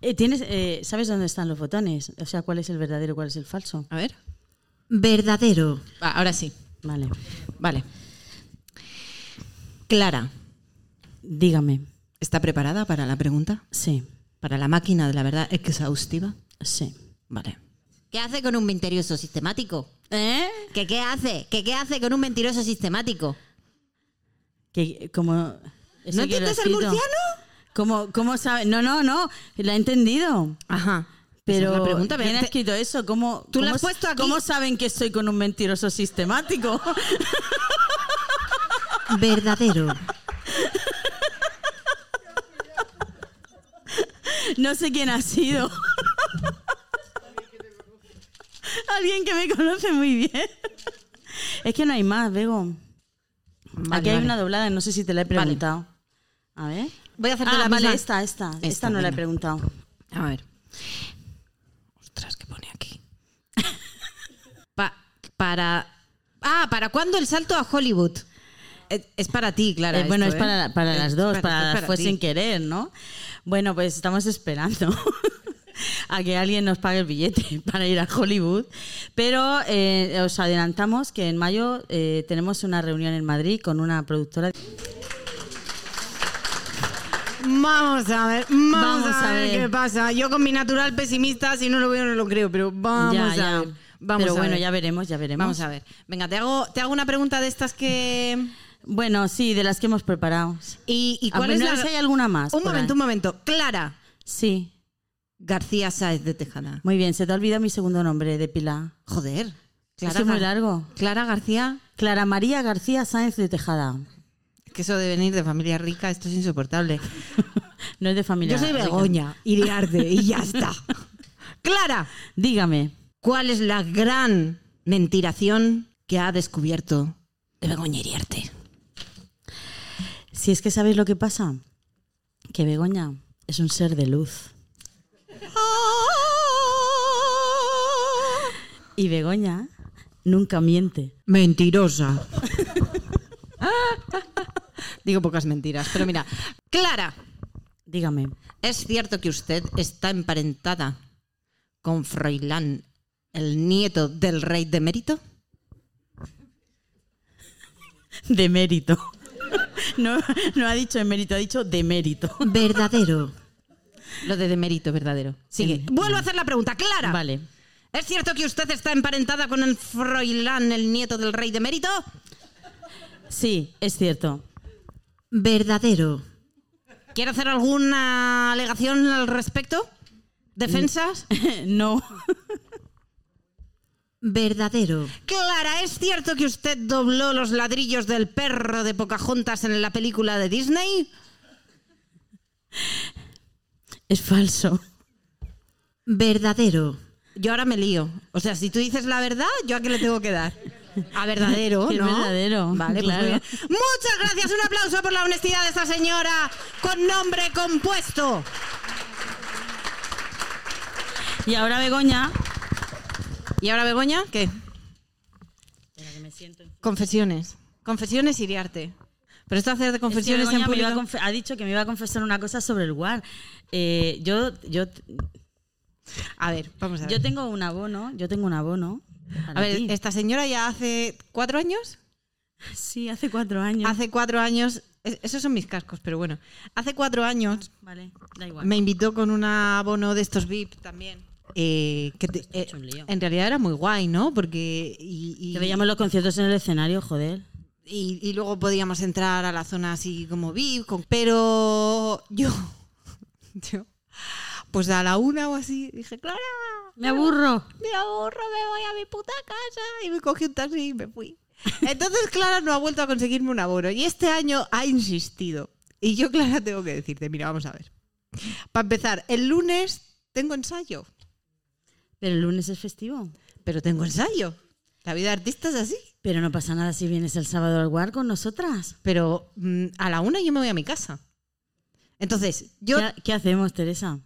A: Eh, ¿tienes, eh, ¿Sabes dónde están los botones? O sea, ¿cuál es el verdadero y cuál es el falso?
B: A ver.
G: Verdadero.
B: Va, ahora sí.
A: Vale.
B: Vale. Clara.
A: Dígame.
B: ¿Está preparada para la pregunta?
A: Sí,
B: ¿Para la máquina de la verdad exhaustiva?
A: sí.
B: Vale.
G: ¿Qué hace con un mentiroso sistemático?
A: ¿Eh?
G: ¿Qué qué hace? ¿Qué qué hace con un mentiroso sistemático?
A: Que, como, ¿eso
B: ¿No entiendes el murciano?
A: ¿Cómo, ¿Cómo sabe? No, no, no. La he entendido.
B: Ajá.
A: Pero
B: la pregunta.
A: ¿quién ha escrito eso? ¿Cómo,
B: Tú
A: cómo
B: has puesto aquí.
A: ¿Cómo saben que estoy con un mentiroso sistemático?
G: Verdadero.
A: no sé quién ha sido. alguien que me conoce muy bien. Es que no hay más, Bego.
B: Vale,
A: Aquí hay
B: vale.
A: una doblada, no sé si te la he preguntado. A ver.
B: Voy a hacerte
A: Ah,
B: la
A: vale,
B: misma.
A: esta, esta. Esta,
B: Esta,
A: no la he
B: venga.
A: preguntado.
B: A ver. Ostras, ¿qué pone aquí? Pa- para. Ah, ¿para cuándo el salto a Hollywood? Es, es para ti, Clara.
A: Eh, bueno,
B: esto,
A: es para,
B: ¿eh?
A: para las dos,
B: Es
A: para,
B: es
A: las fue
B: ti.
A: sin querer, ¿no? Bueno, pues estamos esperando a que alguien nos pague el billete para ir a Hollywood. Pero eh, os adelantamos que en mayo eh, tenemos una reunión en Madrid con una productora.
B: Vamos a ver, vamos,
A: Vamos
B: a,
A: a
B: ver,
A: ver.
B: qué pasa. Yo con mi natural pesimista, si no lo veo, no lo creo, pero vamos
A: Ya,
B: a
A: ya.
B: ver. Vamos
A: Pero
B: a
A: bueno,
B: ver.
A: ya veremos, ya veremos.
B: Vamos a ver. Venga, te hago, te hago una pregunta de estas que.
A: Bueno, sí, de las que hemos preparado.
B: ¿Y, y
A: Ah,
B: cuál
A: pues
B: es la-
A: si hay alguna más.
B: Un momento,
A: ahí.
B: un momento. Clara
A: Sí,
B: García Sáez de Tejada.
A: muy bien. Se te ha olvidado mi segundo nombre de pila.
B: Joder.
A: Es que es muy largo.
B: Clara García.
A: Clara María García Sáenz de Tejada.
B: Que eso de venir de familia rica, esto es insoportable.
A: No es de familia.
B: Yo soy
A: rica.
B: Begoña, Iriarte, y ya está. Clara,
A: Dígame.
B: ¿cuál es la gran mentiración que ha descubierto de Begoña Iriarte?
A: Si es que sabéis lo que pasa, que Begoña es un ser de luz. Y Begoña nunca miente.
H: Mentirosa.
B: Digo pocas mentiras, pero mira. Clara,
A: Dígame.
B: ¿es cierto que usted está emparentada con Froilán, el nieto del rey de mérito?
A: De mérito. No, no ha dicho de mérito, ha dicho de mérito.
G: Verdadero.
B: Lo de demérito verdadero. Sigue. Vuelvo a hacer la pregunta. Clara.
A: Vale.
B: ¿Es cierto que usted está emparentada con el Froilán, el nieto del rey de mérito?
A: Sí, es cierto.
G: Verdadero.
B: ¿Quiere hacer alguna alegación al respecto? ¿Defensas?
A: No.
G: Verdadero.
B: Clara, ¿es cierto que usted dobló los ladrillos del perro de Pocahontas en la película de Disney?
A: Es falso.
G: Verdadero.
B: Yo ahora me lío. O sea, si tú dices la verdad, ¿yo a qué le tengo que dar? A verdadero, ¿no?
A: verdadero,
B: Vale, pues
A: claro.
B: muy bien. Muchas gracias. Un aplauso por la honestidad de esta señora con nombre compuesto.
A: Y ahora Begoña.
B: ¿Y ahora Begoña? ¿Qué? Confesiones. Confesiones Iriarte. Pero esto hacer de
A: Es que
B: confesiones en
A: me
B: público...
A: confe- ha dicho que me iba a confesar una cosa sobre el WAR. Eh, yo, yo,
B: A ver, vamos a ver.
A: yo tengo un abono. Yo tengo un abono.
B: A ver,
A: ti.
B: esta señora ya hace cuatro años.
A: Sí, hace cuatro años.
B: Hace cuatro años. es- Esos son mis cascos, pero bueno. Hace cuatro años
A: Vale, da igual.
B: me invitó con un abono de estos VIP también. Eh, que te- eh, en realidad era muy guay, ¿no? Porque. Y, y-
A: Que veíamos los conciertos en el escenario, joder.
B: y- y luego podíamos entrar a la zona así como VIP. con- pero yo. Yo. Pues a la una o así dije, Clara,
A: Me aburro.
B: me aburro, me voy a mi puta casa. Y me cogí un taxi y me fui. Entonces Clara no ha vuelto a conseguirme un abono. Y este año ha insistido. Y yo, Clara, tengo que decirte, mira, vamos a ver. Para empezar, el lunes tengo ensayo.
A: Pero el lunes es festivo.
B: Pero tengo ensayo. La vida de artista es así.
A: Pero no pasa nada si vienes el sábado al WAR con nosotras.
B: Pero mm, a la una yo me voy a mi casa. Entonces, yo...
A: ¿Qué, qué hacemos, Teresa?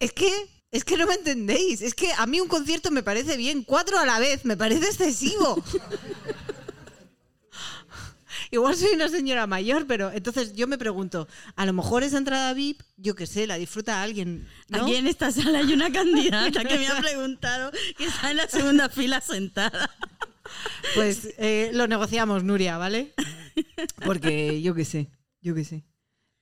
B: Es que... Es que no me entendéis. Es que a mí un concierto me parece bien. Cuatro a la vez. Me parece excesivo. Igual soy una señora mayor, pero entonces yo me pregunto, a lo mejor esa entrada VIP, yo qué sé, la disfruta alguien. ¿no?
A: Aquí en esta sala hay una candidata que me ha preguntado que está en la segunda fila sentada.
B: Pues eh, lo negociamos, Nuria, ¿vale? Porque yo qué sé, yo qué sé.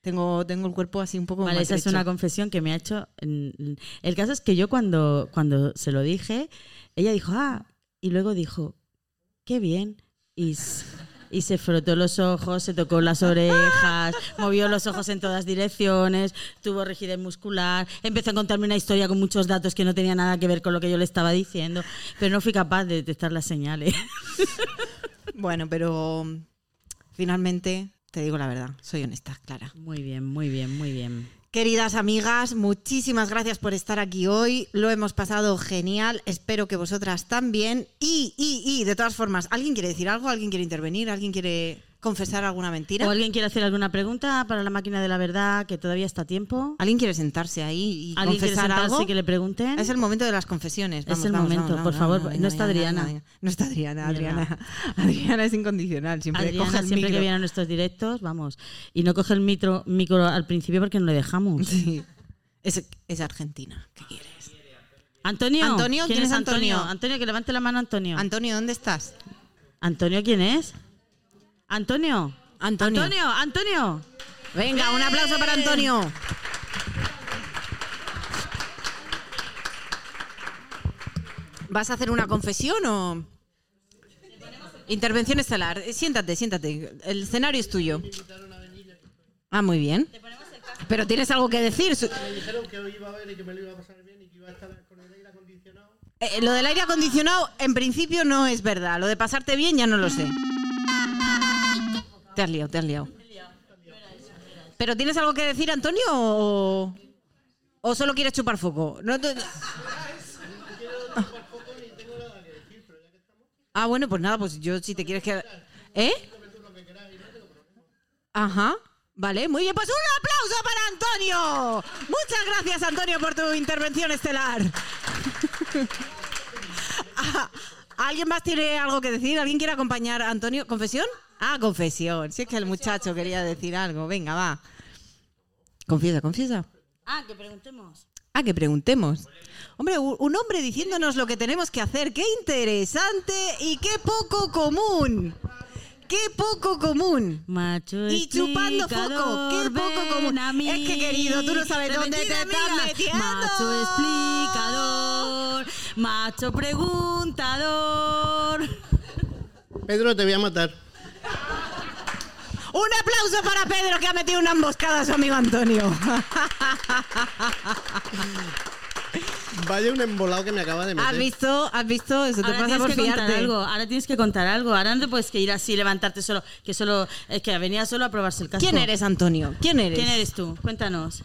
B: Tengo, tengo el cuerpo así un poco
A: Vale, esa es una confesión que me ha hecho. El caso es que yo cuando, cuando se lo dije, ella dijo, ah, y luego dijo, qué bien. Y, y se frotó los ojos, se tocó las orejas, movió los ojos en todas direcciones, tuvo rigidez muscular, empezó a contarme una historia con muchos datos que no tenía nada que ver con lo que yo le estaba diciendo, pero no fui capaz de detectar las señales.
B: Bueno, pero finalmente te digo la verdad, soy honesta, Clara.
A: Muy bien, muy bien, muy bien.
B: Queridas amigas, muchísimas gracias por estar aquí hoy. Lo hemos pasado genial. Espero que vosotras también. Y, y, y, de todas formas, ¿alguien quiere decir algo? ¿Alguien quiere intervenir? ¿Alguien quiere confesar alguna mentira?
A: ¿O alguien quiere hacer alguna pregunta para la máquina de la verdad que todavía está a tiempo?
B: ¿Alguien quiere sentarse ahí y
A: ¿Alguien quiere
B: confesar
A: sentarse
B: algo?
A: que le pregunten?
B: Es el momento de las confesiones.
A: Es
B: Vamos,
A: el
B: vamos,
A: momento,
B: vamos,
A: por
B: vamos,
A: favor. No está Adriana.
B: No está Adriana,
A: Adriana.
B: Adriana. Es incondicional, siempre
A: Adriana,
B: coge el
A: siempre que
B: micro.
A: viene a nuestros directos, vamos. Y no coge el micro, micro al principio porque no le dejamos.
B: Sí. Es, es Argentina. ¿Qué quieres?
A: Antonio.
B: Antonio,
A: ¿quién,
B: ¿quién
A: es
B: es?
A: Antonio?
B: Antonio,
A: que levante la mano Antonio.
B: Antonio, ¿dónde estás?
A: Antonio, ¿quién es? Antonio.
B: Antonio.
A: Antonio, Antonio.
B: Venga, un aplauso para Antonio. ¿Vas a hacer una confesión o...? Intervención estelar. Eh, Siéntate, siéntate. El escenario es tuyo. Ah, muy bien. Pero tienes algo que decir. Su-
I: dijeron que hoy iba a ver y que me lo iba a pasar bien y que iba a estar con el aire acondicionado.
B: Eh, lo del aire acondicionado, en principio, no es verdad. Lo de pasarte bien, ya no lo sé. Te has liado, te has liado. ¿Pero tienes algo que decir, Antonio, o, o solo quieres chupar foco? No te- Ah, bueno, pues nada, pues yo si te quieres quedar... ¿Eh? Ajá. Vale, muy bien. Pues un aplauso para Antonio. Muchas gracias, Antonio, por tu intervención estelar. ¿Alguien más tiene algo que decir? ¿Alguien quiere acompañar a Antonio? ¿Confesión? Ah, confesión. Si es que el muchacho quería decir algo. Venga, va. Confiesa, confiesa.
A: Ah, que preguntemos.
B: Ah, que preguntemos. Hombre, un hombre diciéndonos lo que tenemos que hacer. ¡Qué interesante y qué poco común! ¡Qué poco común!
A: Macho
B: Y chupando foco, qué poco común. Es que, querido, tú no sabes
A: De
B: dónde te estás metiendo.
A: Macho explicador, macho preguntador.
I: Pedro, te voy a matar.
B: Un aplauso para Pedro que ha metido una emboscada a su amigo Antonio.
I: Vaya un embolado que me acaba de meter.
B: ¿Has visto? ¿Has visto? Eso te
A: Ahora
B: pasa
A: tienes
B: por
A: que contar
B: fiarte.
A: algo. Ahora tienes que contar algo. Ahora no te puedes que ir así, levantarte solo. Que solo es que venía solo a probarse el casco.
B: ¿Quién eres, Antonio? ¿Quién eres?
A: ¿Quién eres tú? Cuéntanos.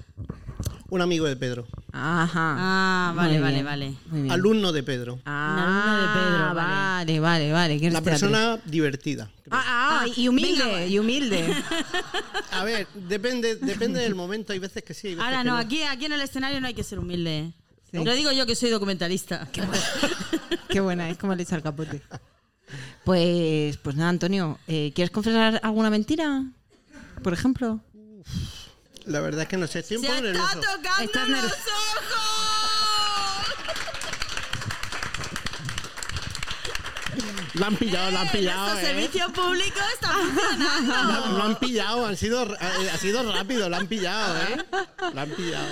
I: Un amigo de Pedro.
B: Ajá.
A: Ah,
B: Muy
A: vale, vale,
B: bien,
A: vale.
B: muy bien.
I: Alumno de Pedro.
B: Ah,
A: Un alumno de Pedro, vale.
B: vale, vale, vale. ¿Quién
I: La persona divertida.
B: Ah, ah, y humilde,
A: venga.
B: y humilde.
I: A ver, depende, depende del momento. Hay veces que sí. hay veces
A: Ahora
I: que
A: no, aquí, aquí en el escenario no hay que ser humilde.
B: Sí.
A: Lo digo yo que soy documentalista.
B: Qué buena, es como le echa el capote. Pues, pues nada, Antonio, eh, ¿quieres confesar alguna mentira? Por ejemplo.
I: La verdad es que no sé. Estoy un
A: ¡Se
I: poco
A: está
I: nervioso.
A: tocando
B: Estás
A: los
B: nerv-
A: ojos!
I: Lo han pillado, lo han pillado.
A: Nuestro
I: ¿eh?
A: servicio público está funcionando.
I: lo han pillado, han sido, eh, ha sido rápido, lo han pillado, ¿eh? Lo han pillado.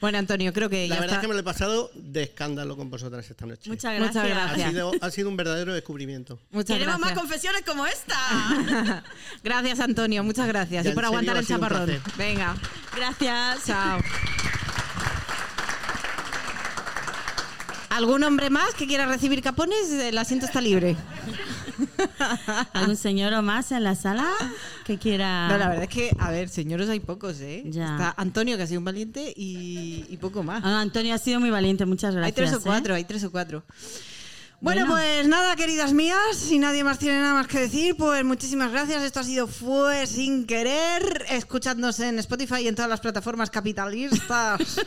B: Bueno, Antonio, creo que
I: La
B: ya
I: verdad
B: está.
I: es que me lo he pasado de escándalo con vosotras esta noche.
A: Muchas
B: Muchas
A: gracias.
I: ha,
B: gracias.
I: sido, ha sido un verdadero descubrimiento.
B: Muchas
A: Queremos más
B: gracias.
A: confesiones como esta.
B: gracias, Antonio, muchas gracias.
I: Ya,
B: y por aguantar el chaparrón. Venga,
A: Gracias.
B: chao. ¿Algún hombre más que quiera recibir capones? El asiento está libre.
A: ¿Algún señor o más en la sala que quiera...?
B: No, la verdad es que, a ver, señores hay pocos, ¿eh?
A: Ya.
B: Está Antonio, que ha sido un valiente, y, y poco más.
A: Ah, Antonio ha sido muy valiente, muchas gracias.
B: hay tres o
A: ¿eh?
B: cuatro, hay tres o cuatro. Bueno,
A: Bueno.
B: pues nada, queridas mías, si nadie más tiene nada más que decir, pues muchísimas gracias. Esto ha sido Fue Sin Querer, escuchándose en Spotify y en todas las plataformas capitalistas.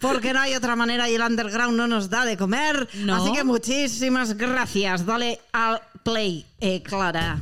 B: Porque no hay otra manera y el underground no nos da de comer.
A: No.
B: Así que muchísimas gracias. Dale al play, eh, Clara.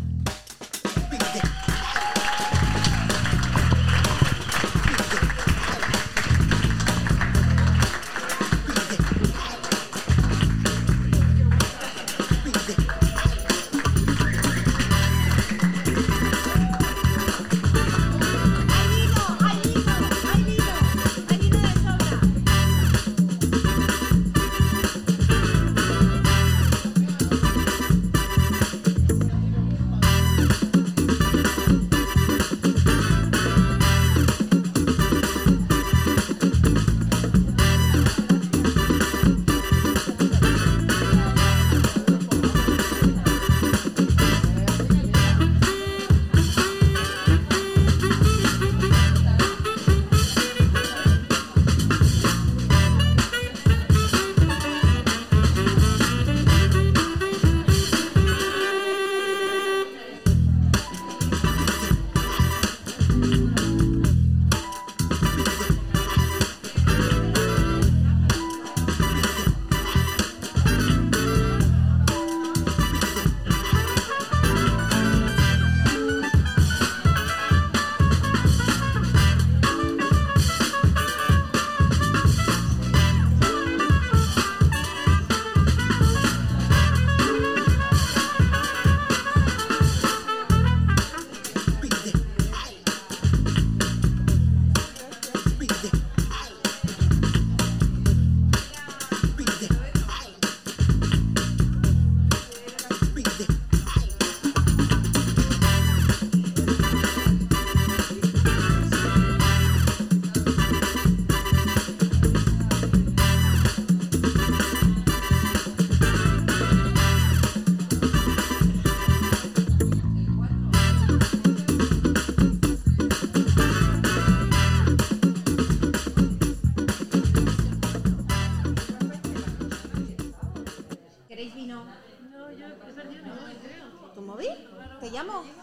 B: vamos.